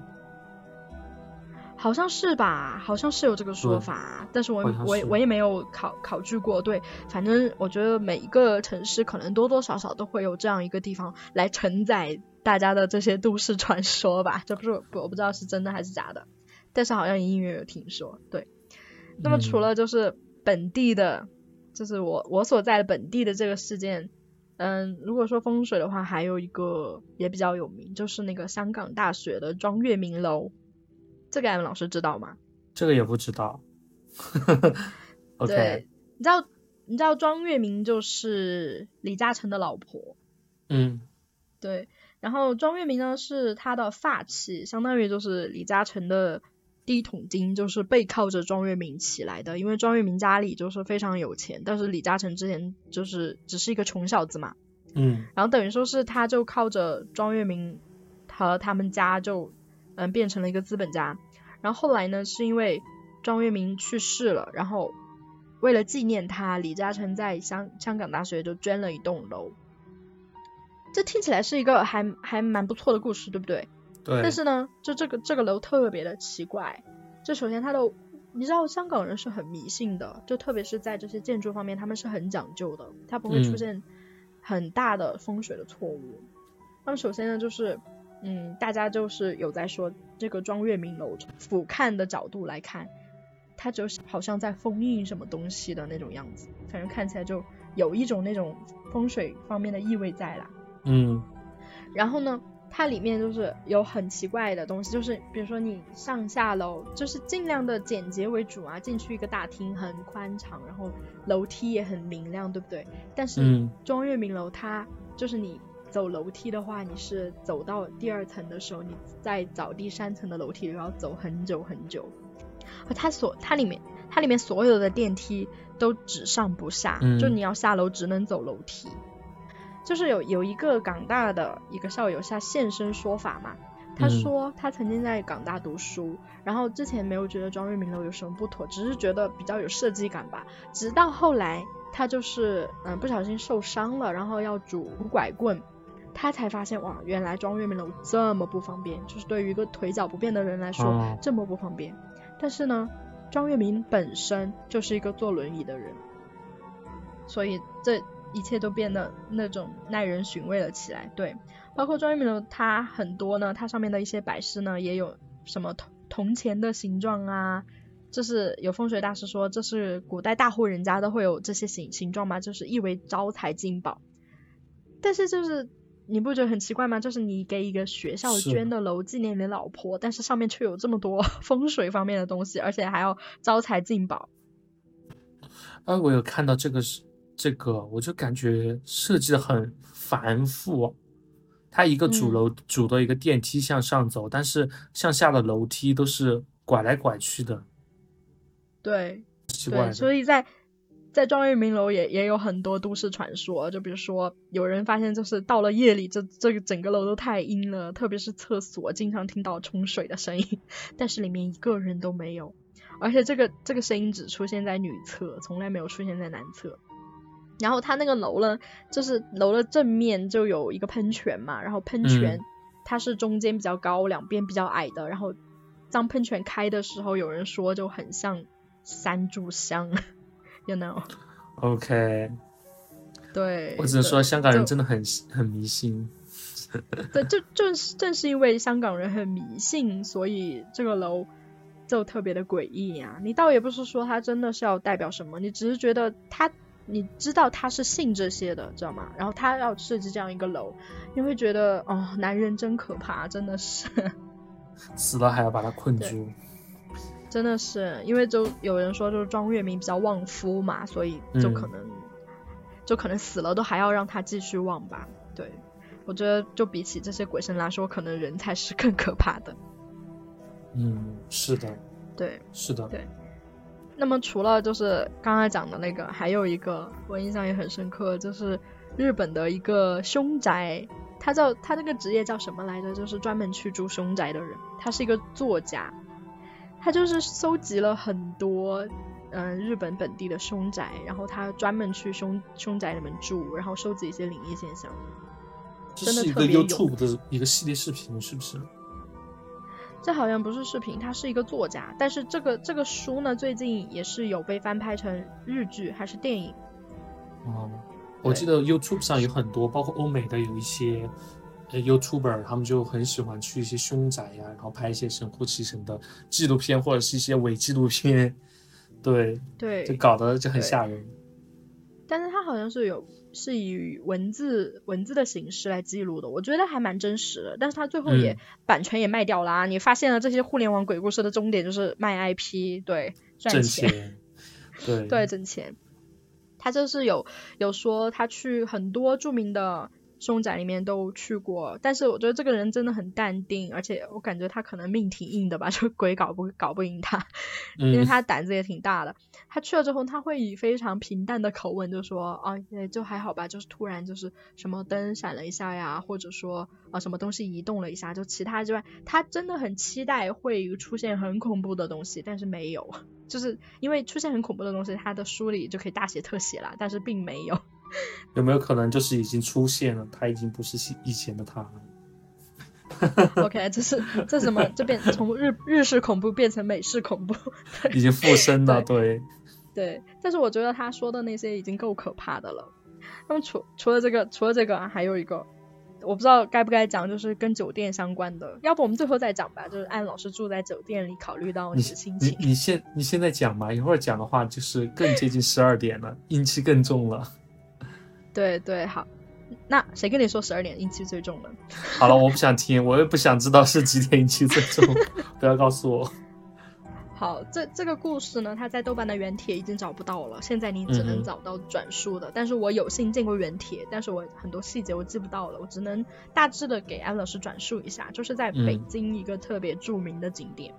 好像是吧，好像是有这个说法，但是我我我也没有考考据过。对，反正我觉得每一个城市可能多多少少都会有这样一个地方来承载大家的这些都市传说吧。这不是我不知道是真的还是假的。但是好像隐隐约约有听说，对。那么除了就是本地的，就是我我所在的本地的这个事件，嗯，如果说风水的话，还有一个也比较有名，就是那个香港大学的庄月明楼，这个 M 老师知道吗？这个也不知道。对，你知道你知道庄月明就是李嘉诚的老婆。嗯，对。然后庄月明呢是他的发妻，相当于就是李嘉诚的。第一桶金就是背靠着庄月明起来的，因为庄月明家里就是非常有钱，但是李嘉诚之前就是只是一个穷小子嘛，嗯，然后等于说是他就靠着庄月明和他们家就嗯变成了一个资本家，然后后来呢是因为庄月明去世了，然后为了纪念他，李嘉诚在香香港大学就捐了一栋楼，这听起来是一个还还蛮不错的故事，对不对？对但是呢，就这个这个楼特别的奇怪。就首先它的，你知道香港人是很迷信的，就特别是在这些建筑方面，他们是很讲究的，它不会出现很大的风水的错误。那么首先呢，就是嗯，大家就是有在说这个庄月明楼俯瞰的角度来看，它就好像在封印什么东西的那种样子，反正看起来就有一种那种风水方面的意味在啦。嗯，然后呢？它里面就是有很奇怪的东西，就是比如说你上下楼，就是尽量的简洁为主啊。进去一个大厅很宽敞，然后楼梯也很明亮，对不对？但是庄月明楼它就是你走楼梯的话，你是走到第二层的时候，你再找第三层的楼梯，然后走很久很久。它所它里面它里面所有的电梯都只上不下，就你要下楼只能走楼梯。就是有有一个港大的一个校友下现身说法嘛，他说他曾经在港大读书，然后之前没有觉得庄月明楼有什么不妥，只是觉得比较有设计感吧。直到后来他就是嗯不小心受伤了，然后要拄拐棍，他才发现哇，原来庄月明楼这么不方便，就是对于一个腿脚不便的人来说这么不方便。但是呢，庄月明本身就是一个坐轮椅的人，所以这。一切都变得那种耐人寻味了起来，对，包括庄月明楼，它很多呢，它上面的一些摆饰呢，也有什么铜铜钱的形状啊，这是有风水大师说，这是古代大户人家都会有这些形形状嘛？就是意为招财进宝。但是就是你不觉得很奇怪吗？就是你给一个学校捐的楼纪念你老婆，但是上面却有这么多风水方面的东西，而且还要招财进宝。啊，我有看到这个是。这个我就感觉设计的很繁复，它一个主楼主的一个电梯向上走，但是向下的楼梯都是拐来拐去的。对，对，所以在在庄月明楼也也有很多都市传说，就比如说有人发现就是到了夜里，这这个整个楼都太阴了，特别是厕所经常听到冲水的声音，但是里面一个人都没有，而且这个这个声音只出现在女厕，从来没有出现在男厕。然后它那个楼呢，就是楼的正面就有一个喷泉嘛，然后喷泉它是中间比较高，两边比较矮的，然后当喷泉开的时候，有人说就很像三炷香，you know？OK。对。我只能说香港人真的很很迷信。对，就 正是正是因为香港人很迷信，所以这个楼就特别的诡异呀。你倒也不是说它真的是要代表什么，你只是觉得它。你知道他是信这些的，知道吗？然后他要设计这样一个楼，你会觉得哦，男人真可怕，真的是，死了还要把他困住。真的是，因为就有人说就是庄月明比较旺夫嘛，所以就可能就可能死了都还要让他继续旺吧。对，我觉得就比起这些鬼神来说，可能人才是更可怕的。嗯，是的。对，是的。对。那么除了就是刚才讲的那个，还有一个我印象也很深刻，就是日本的一个凶宅，他叫他那个职业叫什么来着？就是专门去住凶宅的人，他是一个作家，他就是搜集了很多嗯日本本地的凶宅，然后他专门去凶凶宅里面住，然后收集一些灵异现象。这是一个 YouTube 的一个系列视频，是不是？这好像不是视频，他是一个作家，但是这个这个书呢，最近也是有被翻拍成日剧还是电影。哦，我记得 YouTube 上有很多，包括欧美的有一些呃 YouTuber，他们就很喜欢去一些凶宅呀，然后拍一些神乎其神的纪录片或者是一些伪纪录片，对对，就搞得就很吓人。但是他好像是有。是以文字文字的形式来记录的，我觉得还蛮真实的。但是他最后也版权也卖掉啦啊！你发现了这些互联网鬼故事的终点就是卖 IP，对，赚钱，对对，挣钱。他就是有有说他去很多著名的。凶宅里面都去过，但是我觉得这个人真的很淡定，而且我感觉他可能命挺硬的吧，就鬼搞不搞不赢他，因为他胆子也挺大的。他去了之后，他会以非常平淡的口吻就说啊，也就还好吧，就是突然就是什么灯闪了一下呀，或者说啊什么东西移动了一下，就其他之外，他真的很期待会出现很恐怖的东西，但是没有，就是因为出现很恐怖的东西，他的书里就可以大写特写了，但是并没有。有没有可能就是已经出现了？他已经不是以前的他了。OK，这是这什么？这变从日日式恐怖变成美式恐怖，已经附身了。对对，但是我觉得他说的那些已经够可怕的了。那么除除了这个，除了这个，啊还有一个，我不知道该不该讲，就是跟酒店相关的。要不我们最后再讲吧？就是按老师住在酒店里，考虑到你的心情。你你现你现在讲吧，一会儿讲的话就是更接近十二点了，阴气更重了。对对，好，那谁跟你说十二点阴气最重的？好了，我不想听，我也不想知道是几点阴气最重，不要告诉我。好，这这个故事呢，它在豆瓣的原帖已经找不到了，现在你只能找到转述的。但是我有幸见过原帖，但是我很多细节我记不到了，我只能大致的给安老师转述一下，就是在北京一个特别著名的景点。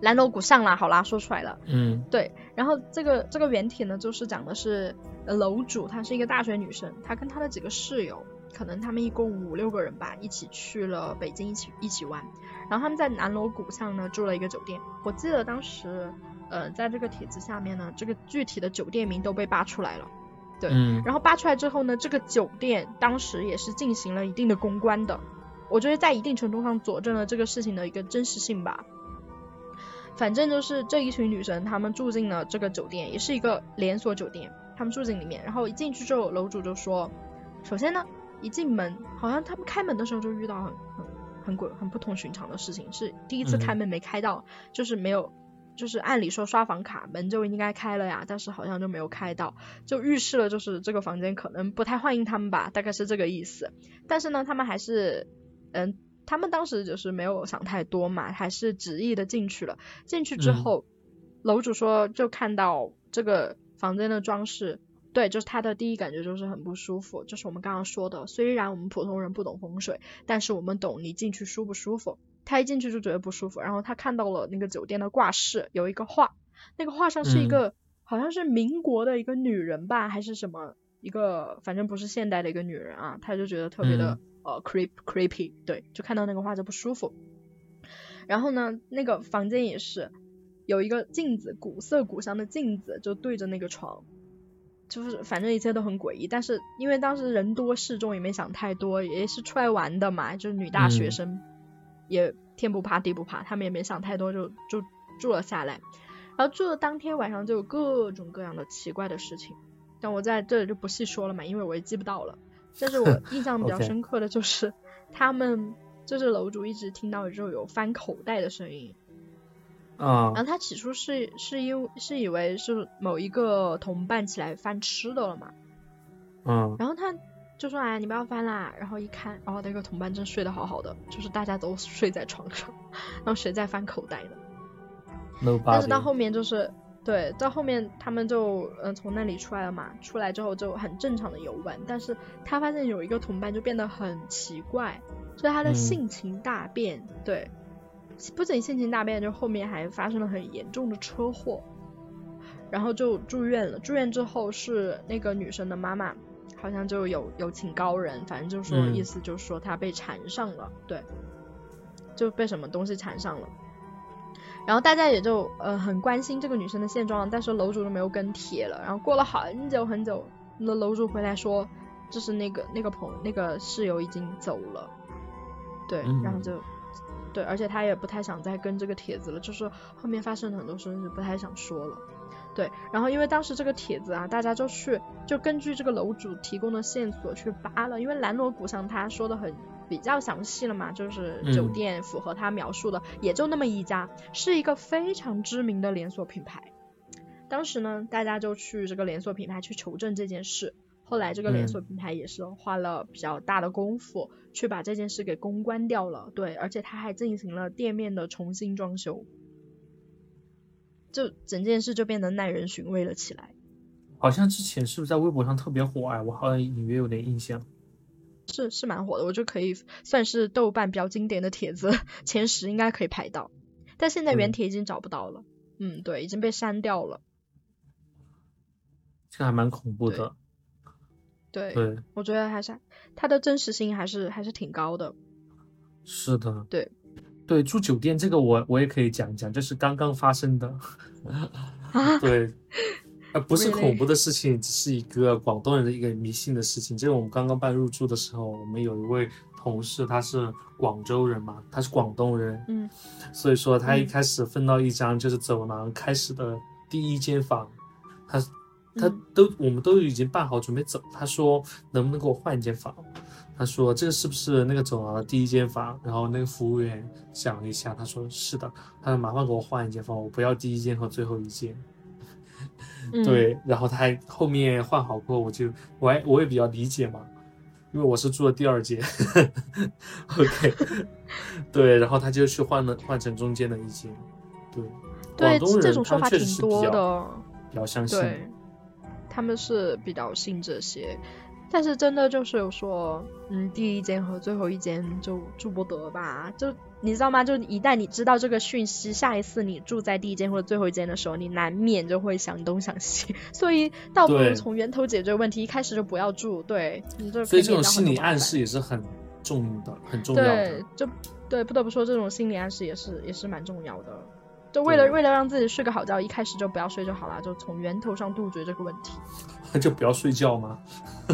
南锣鼓巷啦，好啦，说出来了。嗯，对。然后这个这个原帖呢，就是讲的是楼主，她是一个大学女生，她跟她的几个室友，可能他们一共五六个人吧，一起去了北京，一起一起玩。然后他们在南锣鼓巷呢住了一个酒店。我记得当时，呃，在这个帖子下面呢，这个具体的酒店名都被扒出来了。对。嗯。然后扒出来之后呢，这个酒店当时也是进行了一定的公关的，我觉得在一定程度上佐证了这个事情的一个真实性吧。反正就是这一群女生，她们住进了这个酒店，也是一个连锁酒店。她们住进里面，然后一进去之后，楼主就说：“首先呢，一进门，好像他们开门的时候就遇到很很很鬼、很不同寻常的事情，是第一次开门没开到，就是没有，就是按理说刷房卡门就应该开了呀，但是好像就没有开到，就预示了就是这个房间可能不太欢迎他们吧，大概是这个意思。但是呢，他们还是嗯。”他们当时就是没有想太多嘛，还是执意的进去了。进去之后，楼主说就看到这个房间的装饰，对，就是他的第一感觉就是很不舒服。就是我们刚刚说的，虽然我们普通人不懂风水，但是我们懂你进去舒不舒服。他一进去就觉得不舒服，然后他看到了那个酒店的挂饰，有一个画，那个画上是一个好像是民国的一个女人吧，还是什么一个，反正不是现代的一个女人啊，她就觉得特别的。呃，creep creepy，对，就看到那个画就不舒服。然后呢，那个房间也是有一个镜子，古色古香的镜子，就对着那个床，就是反正一切都很诡异。但是因为当时人多势众，也没想太多，也是出来玩的嘛，就是女大学生，也天不怕地不怕，他们也没想太多，就就住了下来。然后住的当天晚上就有各种各样的奇怪的事情，但我在这里就不细说了嘛，因为我也记不到了。但是我印象比较深刻的就是，他们就是楼主一直听到之后有翻口袋的声音，啊，然后他起初是是因是以为是某一个同伴起来翻吃的了嘛，嗯，然后他就说哎你不要翻啦，然后一看，然后那个同伴正睡得好好的，就是大家都睡在床上，然后谁在翻口袋呢？但是到后面就是。对，到后面他们就嗯从那里出来了嘛，出来之后就很正常的游玩，但是他发现有一个同伴就变得很奇怪，就是他的性情大变，对，不仅性情大变，就后面还发生了很严重的车祸，然后就住院了。住院之后是那个女生的妈妈，好像就有有请高人，反正就说意思就是说她被缠上了，对，就被什么东西缠上了。然后大家也就呃很关心这个女生的现状，但是楼主都没有跟帖了。然后过了很久很久，那楼主回来说，就是那个那个朋那个室友已经走了，对，然后就对，而且他也不太想再跟这个帖子了，就是后面发生了很多事，就不太想说了。对，然后因为当时这个帖子啊，大家就去就根据这个楼主提供的线索去扒了，因为兰罗谷像他说的很。比较详细了嘛，就是酒店符合他描述的，也就那么一家，是一个非常知名的连锁品牌。当时呢，大家就去这个连锁品牌去求证这件事。后来这个连锁品牌也是花了比较大的功夫去把这件事给公关掉了，对，而且他还进行了店面的重新装修，就整件事就变得耐人寻味了起来。好像之前是不是在微博上特别火哎？我好像隐约有点印象。是是蛮火的，我就可以算是豆瓣比较经典的帖子，前十应该可以排到。但现在原帖已经找不到了，嗯，对，已经被删掉了。这还蛮恐怖的。对对，我觉得还是它的真实性还是还是挺高的。是的。对对，住酒店这个我我也可以讲讲，就是刚刚发生的。啊。对。啊，不是恐怖的事情，只是一个广东人的一个迷信的事情。就是我们刚刚办入住的时候，我们有一位同事，他是广州人嘛，他是广东人，嗯，所以说他一开始分到一张就是走廊开始的第一间房，他他都我们都已经办好准备走，他说能不能给我换一间房？他说这个是不是那个走廊的第一间房？然后那个服务员想了一下，他说是的，他说麻烦给我换一间房，我不要第一间和最后一间。对，然后他还后面换好过后，我就我还我也比较理解嘛，因为我是住的第二间，OK，对，然后他就去换了换成中间的一间，对，广东人他们确实是比较比较相信，他们是比较信这些。但是真的就是有说，嗯，第一间和最后一间就住不得吧？就你知道吗？就一旦你知道这个讯息，下一次你住在第一间或者最后一间的时候，你难免就会想东想西。所以倒不如从源头解决问题，一开始就不要住。对，你就所以这种心理暗示也是很重的，很重要的。对，就对，不得不说这种心理暗示也是也是蛮重要的。就为了为了让自己睡个好觉，一开始就不要睡就好了，就从源头上杜绝这个问题。就不要睡觉吗？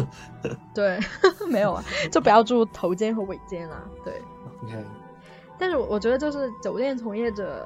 对，没有啊，就不要住头间和尾间啊。对。OK。但是我觉得就是酒店从业者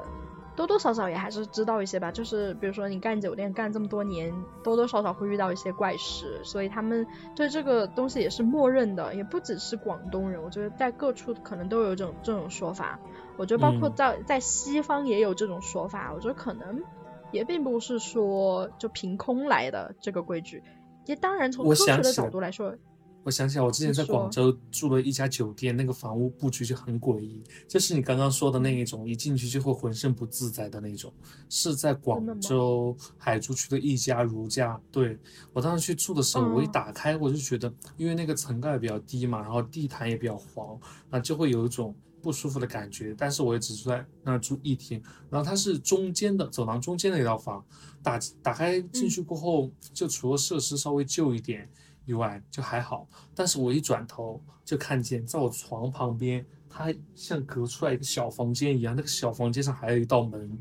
多多少少也还是知道一些吧，就是比如说你干酒店干这么多年，多多少少会遇到一些怪事，所以他们对这个东西也是默认的，也不只是广东人，我觉得在各处可能都有这种这种说法。我觉得包括在在西方也有这种说法，我觉得可能也并不是说就凭空来的这个规矩，也当然从科学的角度来说。我想起来，我之前在广州住了一家酒店，那个房屋布局就很诡异，就是你刚刚说的那一种，一进去就会浑身不自在的那种，是在广州海珠区的一家如家。对我当时去住的时候，我一打开我就觉得，因为那个层盖比较低嘛，然后地毯也比较黄，啊，就会有一种不舒服的感觉。但是我也只住在那住一天，然后它是中间的走廊中间的一套房，打打开进去过后，就除了设施稍微旧一点。以外就还好，但是我一转头就看见，在我床旁边，它像隔出来一个小房间一样，那个小房间上还有一道门。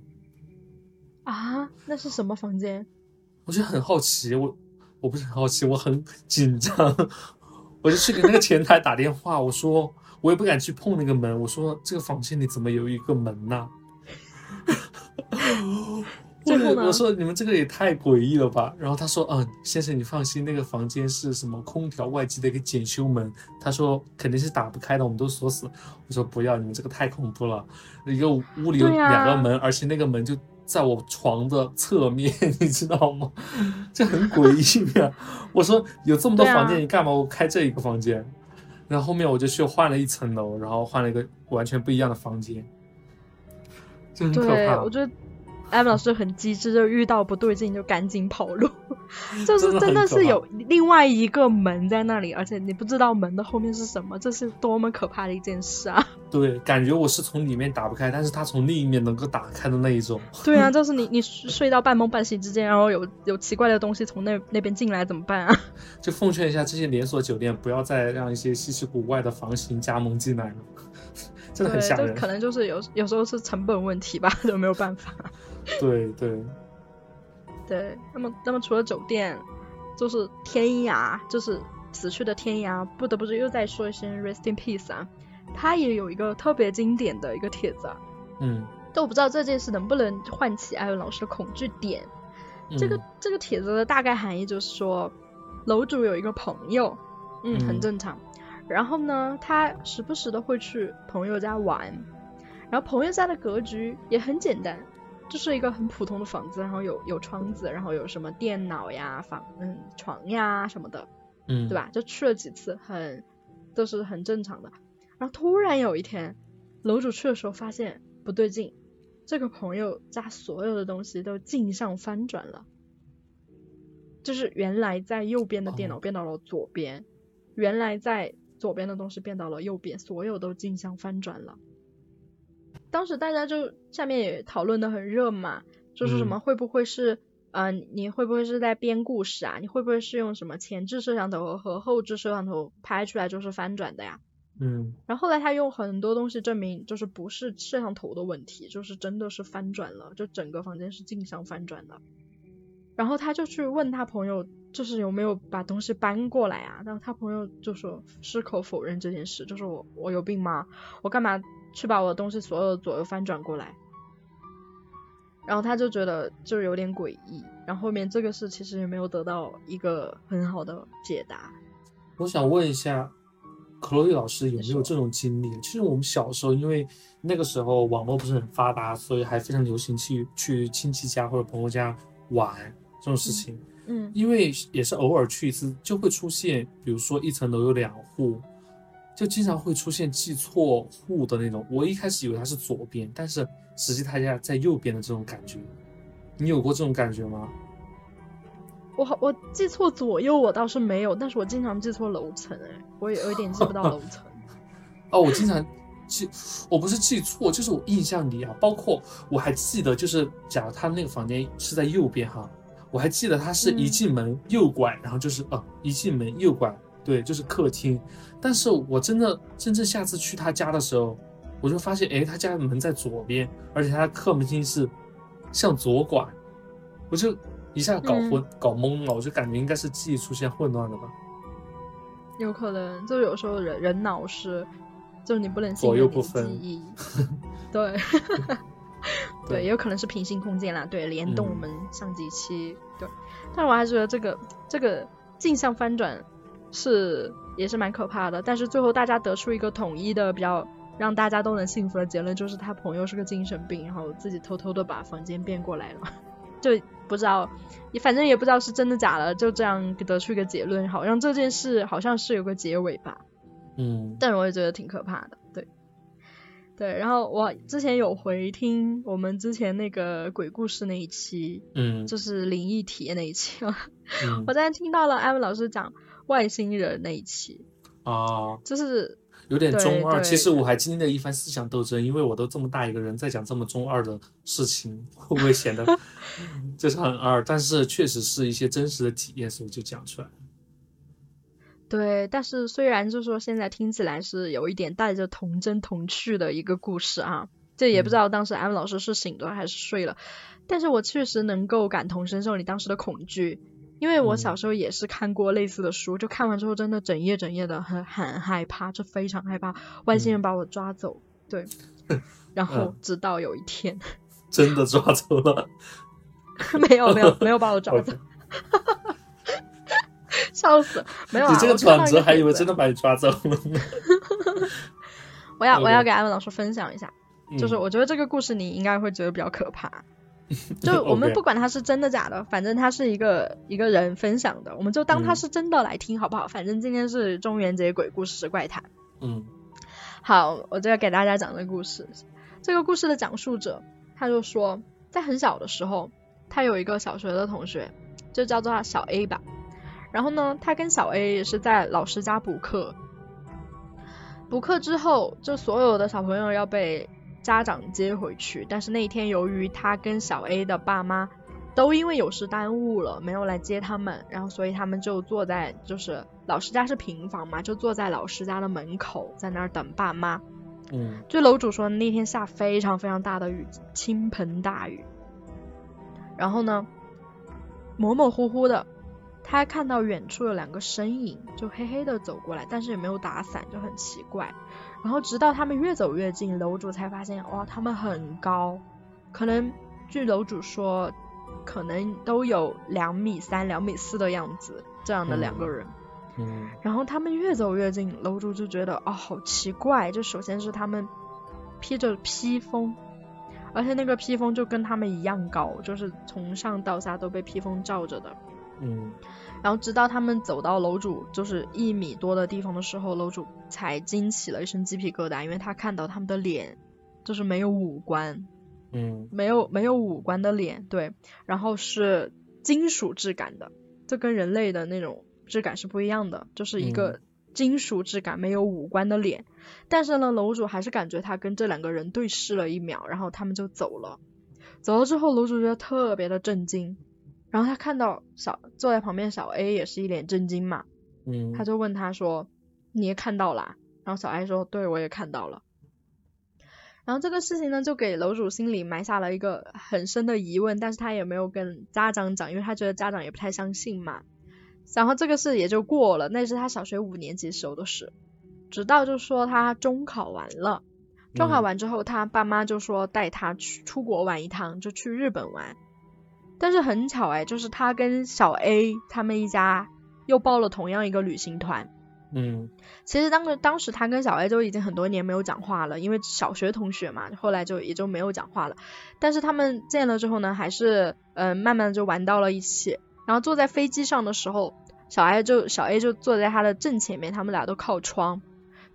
啊，那是什么房间？我就很好奇，我我不是很好奇，我很紧张，我就去给那个前台打电话，我说我也不敢去碰那个门，我说这个房间里怎么有一个门呢？我说你们这个也太诡异了吧。然后他说，嗯，先生你放心，那个房间是什么空调外机的一个检修门，他说肯定是打不开的，我们都锁死。我说不要，你们这个太恐怖了。一个屋里有两个门，而且那个门就在我床的侧面，你知道吗？这很诡异呀。我说有这么多房间，你干嘛我开这一个房间？然后后面我就去换了一层楼，然后换了一个完全不一样的房间，就很可怕。我觉得。艾文老师很机智，就遇到不对劲就赶紧跑路，就是真的是有另外一个门在那里，而且你不知道门的后面是什么，这是多么可怕的一件事啊！对，感觉我是从里面打不开，但是他从另一面能够打开的那一种。对啊，就是你你睡到半梦半醒之间，然后有有奇怪的东西从那那边进来怎么办啊？就奉劝一下这些连锁酒店，不要再让一些稀奇古怪的房型加盟进来了。真的很吓人，可能就是有有时候是成本问题吧，都没有办法。对对对，那么那么除了酒店，就是天涯，就是死去的天涯，不得不说又再说一声 rest in peace 啊。他也有一个特别经典的一个帖子，嗯，但我不知道这件事能不能唤起艾文老师的恐惧点。这个这个帖子的大概含义就是说，楼主有一个朋友，嗯，很正常。然后呢，他时不时的会去朋友家玩，然后朋友家的格局也很简单，就是一个很普通的房子，然后有有窗子，然后有什么电脑呀、房嗯床呀什么的，嗯，对吧？就去了几次，很都是很正常的。然后突然有一天，楼主去的时候发现不对劲，这个朋友家所有的东西都镜像翻转了，就是原来在右边的电脑变到了左边，原来在。左边的东西变到了右边，所有都镜像翻转了。当时大家就下面也讨论的很热嘛，就是什么会不会是，嗯，你会不会是在编故事啊？你会不会是用什么前置摄像头和后置摄像头拍出来就是翻转的呀？嗯。然后后来他用很多东西证明，就是不是摄像头的问题，就是真的是翻转了，就整个房间是镜像翻转的。然后他就去问他朋友。就是有没有把东西搬过来啊？然后他朋友就说矢口否认这件事，就是我我有病吗？我干嘛去把我的东西所有左右翻转过来？然后他就觉得就有点诡异。然后后面这个事其实也没有得到一个很好的解答。我想问一下，克洛伊老师有没有这种经历？其实我们小时候，因为那个时候网络不是很发达，所以还非常流行去去亲戚家或者朋友家玩这种事情。嗯，因为也是偶尔去一次，就会出现，比如说一层楼有两户，就经常会出现记错户的那种。我一开始以为他是左边，但是实际他家在右边的这种感觉，你有过这种感觉吗？我好，我记错左右我倒是没有，但是我经常记错楼层，哎，我也有一点记不到楼层。哦，我经常记，我不是记错，就是我印象里啊，包括我还记得，就是假如他那个房间是在右边哈。我还记得他是一进门右拐，然后就是呃一进门右拐，对，就是客厅。但是我真的真正下次去他家的时候，我就发现，哎，他家的门在左边，而且他的客门厅是向左拐，我就一下搞混搞懵了，我就感觉应该是记忆出现混乱了吧。有可能，就有时候人人脑是，就是你不能左右不分记忆，对。对，也有可能是平行空间啦。对，联动我们上几期。对，但我还是觉得这个这个镜像翻转是也是蛮可怕的。但是最后大家得出一个统一的、比较让大家都能信服的结论，就是他朋友是个精神病，然后自己偷偷的把房间变过来了。就不知道，也反正也不知道是真的假的，就这样得出一个结论，好像这件事好像是有个结尾吧。嗯，但我也觉得挺可怕的。对。对，然后我之前有回听我们之前那个鬼故事那一期，嗯，就是灵异体验那一期，嗯，我在听到了艾文老师讲外星人那一期，啊，就是有点中二。其实我还经历了一番思想斗争，因为我都这么大一个人，在讲这么中二的事情，会不会显得 就是很二？但是确实是一些真实的体验，所以就讲出来。对，但是虽然就说现在听起来是有一点带着童真童趣的一个故事啊，这也不知道当时安文老师是醒了还是睡了，但是我确实能够感同身受你当时的恐惧，因为我小时候也是看过类似的书，就看完之后真的整夜整夜的很很害怕，就非常害怕外星人把我抓走，对，然后直到有一天 真的抓走了，没有没有没有把我 抓走。笑死，没有啊！你这个转折还以为真的把你抓走了呢。我要我要给艾文老师分享一下，就是我觉得这个故事你应该会觉得比较可怕。就我们不管他是真的假的，反正他是一个一个人分享的，我们就当他是真的来听好不好？反正今天是中元节鬼故事怪谈。嗯，好，我就要给大家讲这个故事。这个故事的讲述者他就说，在很小的时候，他有一个小学的同学，就叫做小 A 吧。然后呢，他跟小 A 也是在老师家补课。补课之后，就所有的小朋友要被家长接回去。但是那一天，由于他跟小 A 的爸妈都因为有事耽误了，没有来接他们，然后所以他们就坐在就是老师家是平房嘛，就坐在老师家的门口，在那儿等爸妈。嗯，就楼主说那天下非常非常大的雨，倾盆大雨。然后呢，模模糊糊的，他还看到远处有两个身影，就黑黑的走过来，但是也没有打伞，就很奇怪。然后直到他们越走越近，楼主才发现，哇，他们很高，可能据楼主说，可能都有两米三、两米四的样子，这样的两个人。嗯，然后他们越走越近，楼主就觉得哦，好奇怪。就首先是他们披着披风，而且那个披风就跟他们一样高，就是从上到下都被披风罩着的。嗯，然后直到他们走到楼主就是一米多的地方的时候，楼主才惊起了一身鸡皮疙瘩，因为他看到他们的脸就是没有五官，嗯，没有没有五官的脸，对，然后是金属质感的，就跟人类的那种。质感是不一样的，就是一个金属质感、没有五官的脸。但是呢，楼主还是感觉他跟这两个人对视了一秒，然后他们就走了。走了之后，楼主觉得特别的震惊。然后他看到小坐在旁边小 A 也是一脸震惊嘛，嗯，他就问他说：“你也看到啦？”然后小 A 说：“对，我也看到了。”然后这个事情呢，就给楼主心里埋下了一个很深的疑问，但是他也没有跟家长讲，因为他觉得家长也不太相信嘛。然后这个事也就过了，那是他小学五年级时候的事。直到就说他中考完了，中考完之后，他爸妈就说带他去出国玩一趟，就去日本玩。但是很巧哎，就是他跟小 A 他们一家又报了同样一个旅行团。嗯，其实当时当时他跟小 A 就已经很多年没有讲话了，因为小学同学嘛，后来就也就没有讲话了。但是他们见了之后呢，还是嗯慢慢就玩到了一起。然后坐在飞机上的时候，小 A 就小 A 就坐在他的正前面，他们俩都靠窗。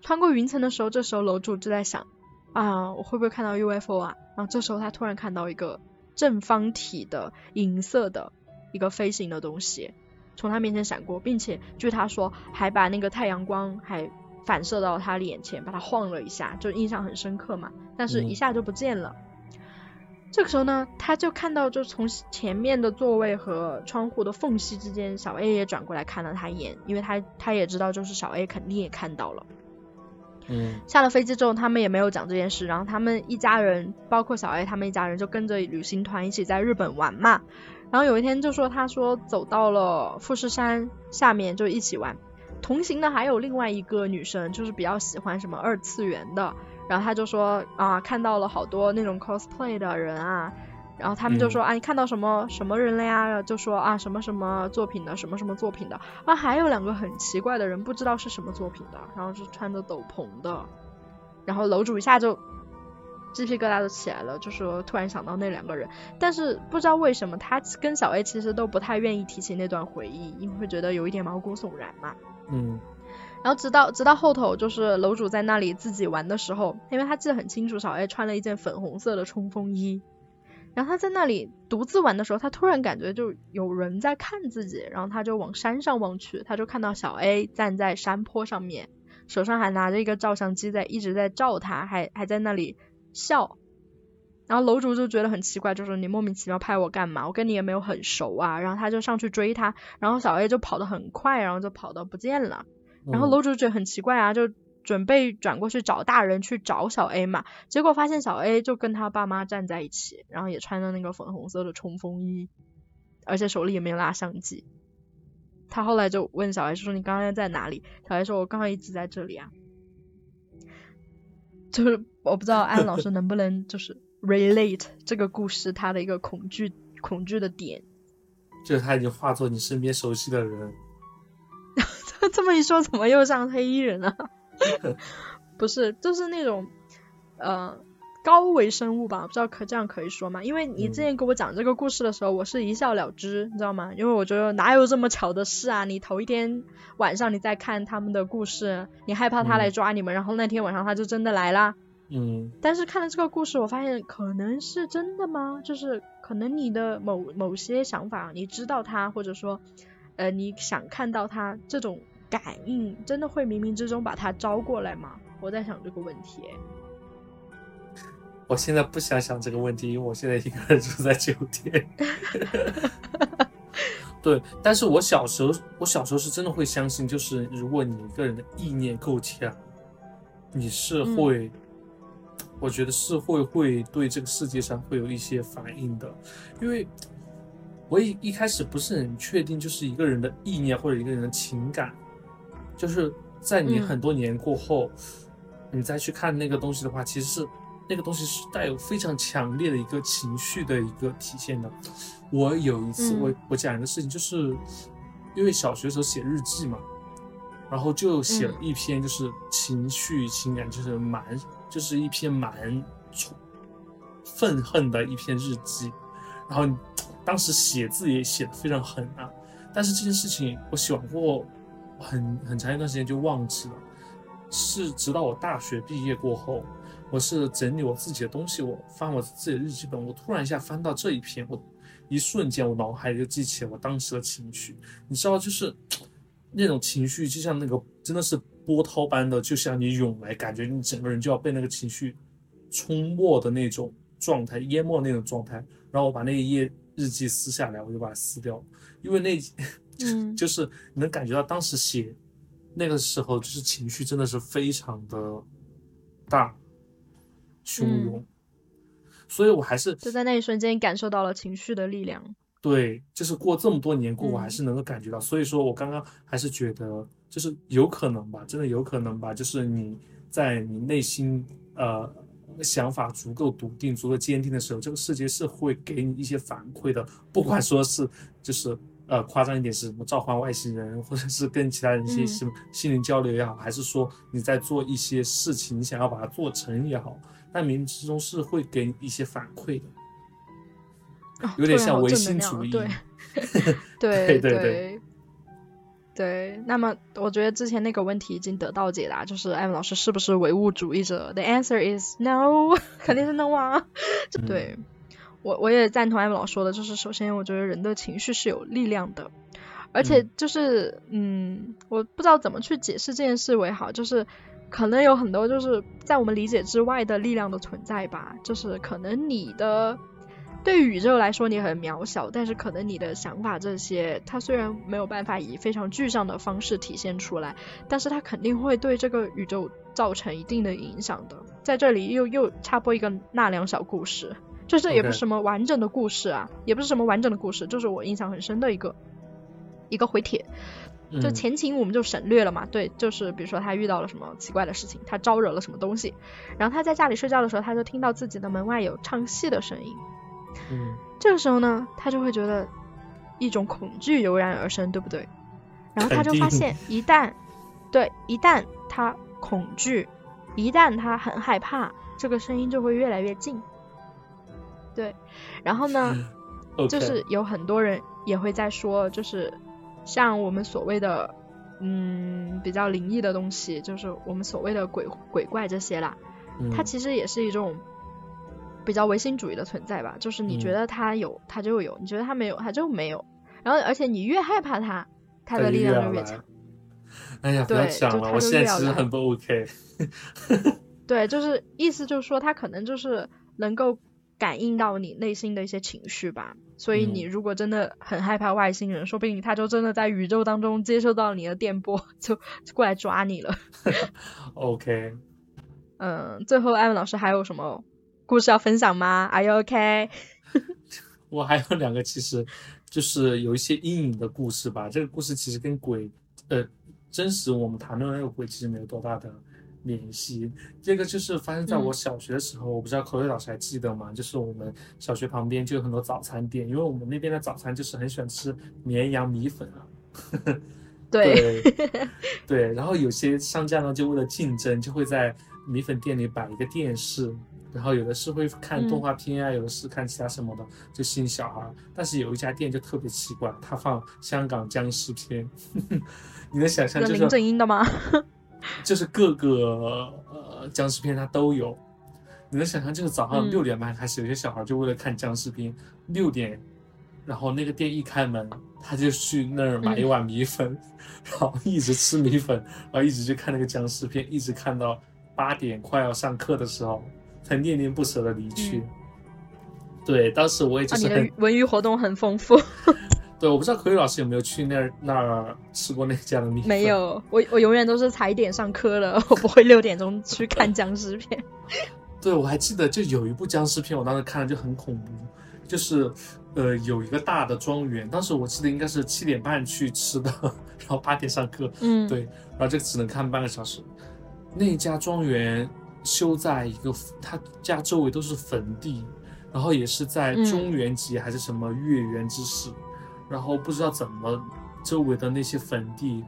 穿过云层的时候，这时候楼主就在想啊，我会不会看到 UFO 啊？然后这时候他突然看到一个正方体的银色的一个飞行的东西从他面前闪过，并且据他说还把那个太阳光还反射到他脸前，把他晃了一下，就印象很深刻嘛。但是一下就不见了。这个时候呢，他就看到，就从前面的座位和窗户的缝隙之间，小 A 也转过来看了他一眼，因为他他也知道，就是小 A 肯定也看到了。嗯。下了飞机之后，他们也没有讲这件事，然后他们一家人，包括小 A 他们一家人，就跟着旅行团一起在日本玩嘛。然后有一天就说，他说走到了富士山下面就一起玩，同行的还有另外一个女生，就是比较喜欢什么二次元的。然后他就说啊，看到了好多那种 cosplay 的人啊，然后他们就说啊，你看到什么什么人了呀？就说啊，什么什么作品的，什么什么作品的。啊，还有两个很奇怪的人，不知道是什么作品的，然后是穿着斗篷的。然后楼主一下就鸡皮疙瘩都起来了，就说突然想到那两个人，但是不知道为什么他跟小 A 其实都不太愿意提起那段回忆，因为会觉得有一点毛骨悚然嘛。嗯。然后直到直到后头，就是楼主在那里自己玩的时候，因为他记得很清楚，小 A 穿了一件粉红色的冲锋衣。然后他在那里独自玩的时候，他突然感觉就有人在看自己，然后他就往山上望去，他就看到小 A 站在山坡上面，手上还拿着一个照相机在一直在照他，还还在那里笑。然后楼主就觉得很奇怪，就说你莫名其妙拍我干嘛？我跟你也没有很熟啊。然后他就上去追他，然后小 A 就跑得很快，然后就跑到不见了。然后楼主觉得很奇怪啊，就准备转过去找大人去找小 A 嘛，结果发现小 A 就跟他爸妈站在一起，然后也穿着那个粉红色的冲锋衣，而且手里也没有拉相机。他后来就问小 A 说：“你刚刚在哪里？”小 A 说：“我刚刚一直在这里啊。”就是我不知道安老师能不能就是 relate 这个故事他的一个恐惧恐惧的点，就是他已经化作你身边熟悉的人。这么一说，怎么又像黑衣人了？不是，就是那种呃高维生物吧？不知道可这样可以说吗？因为你之前给我讲这个故事的时候，我是一笑了之，你知道吗？因为我觉得哪有这么巧的事啊？你头一天晚上你在看他们的故事，你害怕他来抓你们，然后那天晚上他就真的来啦。嗯，但是看了这个故事，我发现可能是真的吗？就是可能你的某某些想法，你知道他，或者说，呃，你想看到他，这种感应真的会冥冥之中把他招过来吗？我在想这个问题。我现在不想想这个问题，因为我现在一个人住在酒店。对，但是我小时候，我小时候是真的会相信，就是如果你一个人的意念够强，你是会，我觉得是会会对这个世界上会有一些反应的，因为我一一开始不是很确定，就是一个人的意念或者一个人的情感，就是在你很多年过后，你再去看那个东西的话，其实是。那个东西是带有非常强烈的一个情绪的一个体现的。我有一次，我我讲一个事情，就是因为小学时候写日记嘛，然后就写了一篇，就是情绪情感，就是蛮，就是一篇蛮愤恨的一篇日记。然后当时写字也写的非常狠啊，但是这件事情我写完过很很长一段时间就忘记了，是直到我大学毕业过后。我是整理我自己的东西，我翻我自己的日记本，我突然一下翻到这一篇，我一瞬间我脑海里就记起了我当时的情绪，你知道，就是那种情绪，就像那个真的是波涛般的，就像你涌来，感觉你整个人就要被那个情绪冲没的那种状态，淹没那种状态。然后我把那一页日记撕下来，我就把它撕掉，因为那，就是你能感觉到当时写那个时候，就是情绪真的是非常的大。汹涌，所以我还是就在那一瞬间感受到了情绪的力量。对，就是过这么多年过，我还是能够感觉到。所以说我刚刚还是觉得，就是有可能吧，真的有可能吧。就是你在你内心呃想法足够笃定、足够坚定的时候，这个世界是会给你一些反馈的。不管说是就是呃夸张一点是什么召唤外星人，或者是跟其他人一些什么心灵交流也好，还是说你在做一些事情，你想要把它做成也好。但冥冥之中是会给你一些反馈的，有点像唯心主义。对 对对对对。那么，我觉得之前那个问题已经得到解答，就是艾文老师是不是唯物主义者？The answer is no，肯定是 no 啊。对我我也赞同艾文老说的，就是首先我觉得人的情绪是有力量的，而且就是嗯，我不知道怎么去解释这件事为好，就是。可能有很多就是在我们理解之外的力量的存在吧，就是可能你的对宇宙来说你很渺小，但是可能你的想法这些，它虽然没有办法以非常具象的方式体现出来，但是它肯定会对这个宇宙造成一定的影响的。在这里又又插播一个纳凉小故事，就这也不是什么完整的故事啊，也不是什么完整的故事，就是我印象很深的一个一个回帖。就前情我们就省略了嘛，对，就是比如说他遇到了什么奇怪的事情，他招惹了什么东西，然后他在家里睡觉的时候，他就听到自己的门外有唱戏的声音，嗯，这个时候呢，他就会觉得一种恐惧油然而生，对不对？然后他就发现，一旦对，一旦他恐惧，一旦他很害怕，这个声音就会越来越近，对，然后呢，就是有很多人也会在说，就是。像我们所谓的，嗯，比较灵异的东西，就是我们所谓的鬼鬼怪这些啦，它其实也是一种比较唯心主义的存在吧。就是你觉得它有，它就有；你觉得它没有，它就没有。然后，而且你越害怕它，它的力量就越强。哎呀，不要讲了，我现在其实很不 OK。对，就是意思就是说，它可能就是能够感应到你内心的一些情绪吧。所以你如果真的很害怕外星人，说不定他就真的在宇宙当中接受到你的电波，就过来抓你了。OK。嗯，最后艾文老师还有什么故事要分享吗？Are you OK？我还有两个，其实就是有一些阴影的故事吧。这个故事其实跟鬼，呃，真实我们谈论那个鬼其实没有多大的。联系这个就是发生在我小学的时候，我不知道口语老师还记得吗？就是我们小学旁边就有很多早餐店，因为我们那边的早餐就是很喜欢吃绵阳米粉啊。对 对，然后有些商家呢就为了竞争，就会在米粉店里摆一个电视，然后有的是会看动画片啊，有的是看其他什么的，就吸引小孩。但是有一家店就特别奇怪，他放香港僵尸片，你能想象就是林正英的吗？就是各个呃僵尸片它都有，你能想象，就是早上六点半开始，有些小孩就为了看僵尸片，六点，然后那个店一开门，他就去那儿买一碗米粉，然后一直吃米粉，然后一直去看那个僵尸片，一直看到八点快要上课的时候，才恋恋不舍的离去。对，当时我也就是很文娱活动很丰富。对，我不知道可宇老师有没有去那儿那儿吃过那家的米粉。没有，我我永远都是踩点上课了，我不会六点钟去看僵尸片。对，我还记得就有一部僵尸片，我当时看了就很恐怖，就是呃有一个大的庄园，当时我记得应该是七点半去吃的，然后八点上课。嗯，对，然后就只能看半个小时。那家庄园修在一个他家周围都是坟地，然后也是在中原节还是什么月圆之时。然后不知道怎么，周围的那些坟地，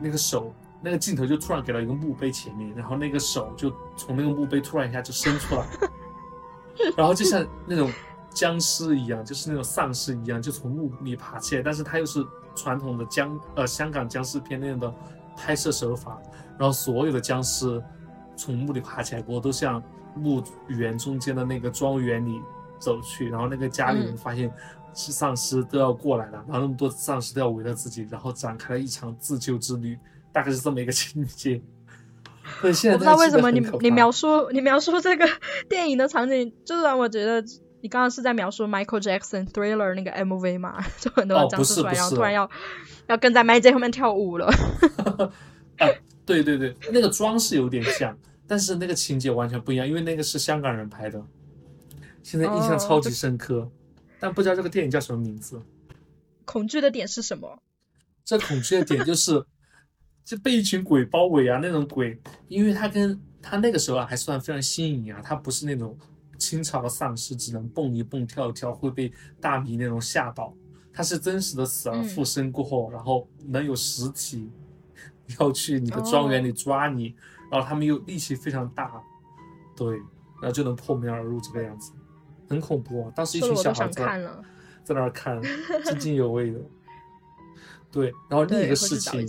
那个手，那个镜头就突然给到一个墓碑前面，然后那个手就从那个墓碑突然一下就伸出来，然后就像那种僵尸一样，就是那种丧尸一样，就从墓里爬起来。但是它又是传统的僵呃香港僵尸片那样的拍摄手法，然后所有的僵尸从墓里爬起来过，都向墓园中间的那个庄园里走去，然后那个家里人发现。是丧尸都要过来了，然后那么多丧尸都要围着自己，然后展开了一场自救之旅，大概是这么一个情节。对，现在我不知道为什么你你描述你描述这个 电影的场景，就让我觉得你刚刚是在描述 Michael Jackson Thriller 那个 MV 嘛？就很多僵尸出来，然后突然要要跟在 Michael 后面跳舞了。啊，对对对，那个妆是有点像，但是那个情节完全不一样，因为那个是香港人拍的。现在印象超级深刻。但不知道这个电影叫什么名字。恐惧的点是什么？这恐惧的点就是，就被一群鬼包围啊，那种鬼，因为他跟他那个时候啊还算非常新颖啊，他不是那种清朝的丧尸，只能蹦一蹦跳一跳会被大米那种吓到，他是真实的死而复生过后，然后能有实体要去你的庄园里抓你，然后他们又力气非常大，对，然后就能破门而入这个样子。很恐怖啊！当时一群小孩在 在那儿看，津津有味的。对，然后另一个事情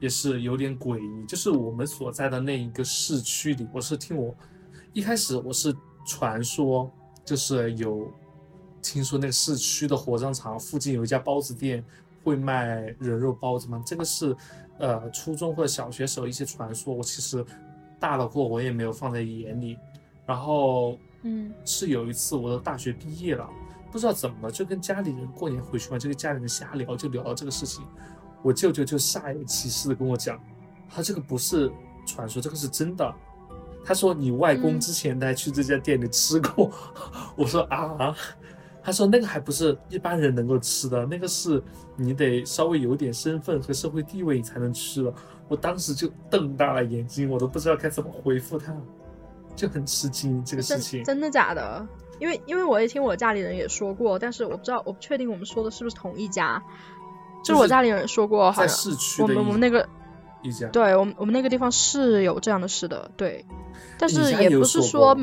也是有点诡异，就是我们所在的那一个市区里，我是听我一开始我是传说，就是有听说那个市区的火葬场附近有一家包子店会卖人肉包子嘛？这个是呃初中或者小学时候一些传说，我其实大了过我也没有放在眼里，然后。嗯，是有一次我的大学毕业了，不知道怎么就跟家里人过年回去嘛，就跟家里人瞎聊，就聊到这个事情。我舅舅就煞有其事的跟我讲，他这个不是传说，这个是真的。他说你外公之前还去这家店里吃过。我说啊，他说那个还不是一般人能够吃的，那个是你得稍微有点身份和社会地位你才能吃的。我当时就瞪大了眼睛，我都不知道该怎么回复他。就很吃惊这个事情，真的假的？因为因为我也听我家里人也说过，但是我不知道，我不确定我们说的是不是同一家。就是我家里人说过，好像我们我们那个一家，对我们我们那个地方是有这样的事的，对。但是也不是说，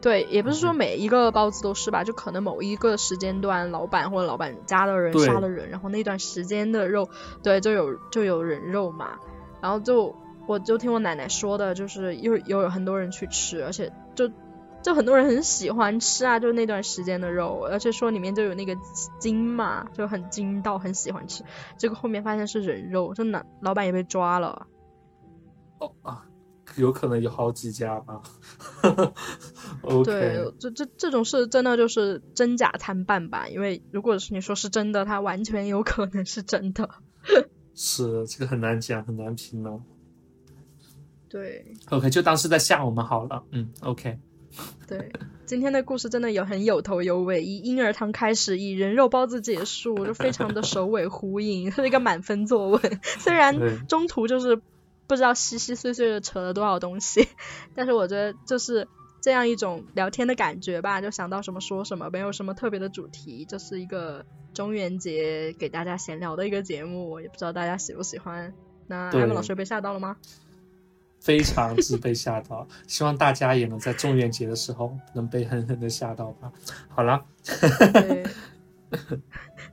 对，也不是说每一个包子都是吧？就可能某一个时间段，老板或者老板家的人杀了人，然后那段时间的肉，对，就有就有人肉嘛，然后就。我就听我奶奶说的，就是又又有很多人去吃，而且就就很多人很喜欢吃啊，就那段时间的肉，而且说里面就有那个筋嘛，就很筋道，很喜欢吃。结果后面发现是人肉，就老老板也被抓了。哦啊，有可能有好几家吧。对，这这这种事真的就是真假参半吧，因为如果是你说是真的，它完全有可能是真的。是，这个很难讲，很难评呢。对，OK，就当是在吓我们好了。嗯，OK。对，今天的故事真的有很有头有尾，以婴儿汤开始，以人肉包子结束，就非常的首尾呼应，是一个满分作文。虽然中途就是不知道稀稀碎碎的扯了多少东西，但是我觉得就是这样一种聊天的感觉吧，就想到什么说什么，没有什么特别的主题，就是一个中元节给大家闲聊的一个节目，也不知道大家喜不喜欢。那艾文老师被吓到了吗？非常之被吓到，希望大家也能在中元节的时候能被狠狠的吓到吧。好了，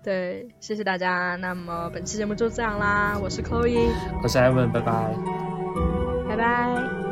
对，谢谢大家。那么本期节目就这样啦，我是 Chloe，我是 Evan，拜拜，拜拜。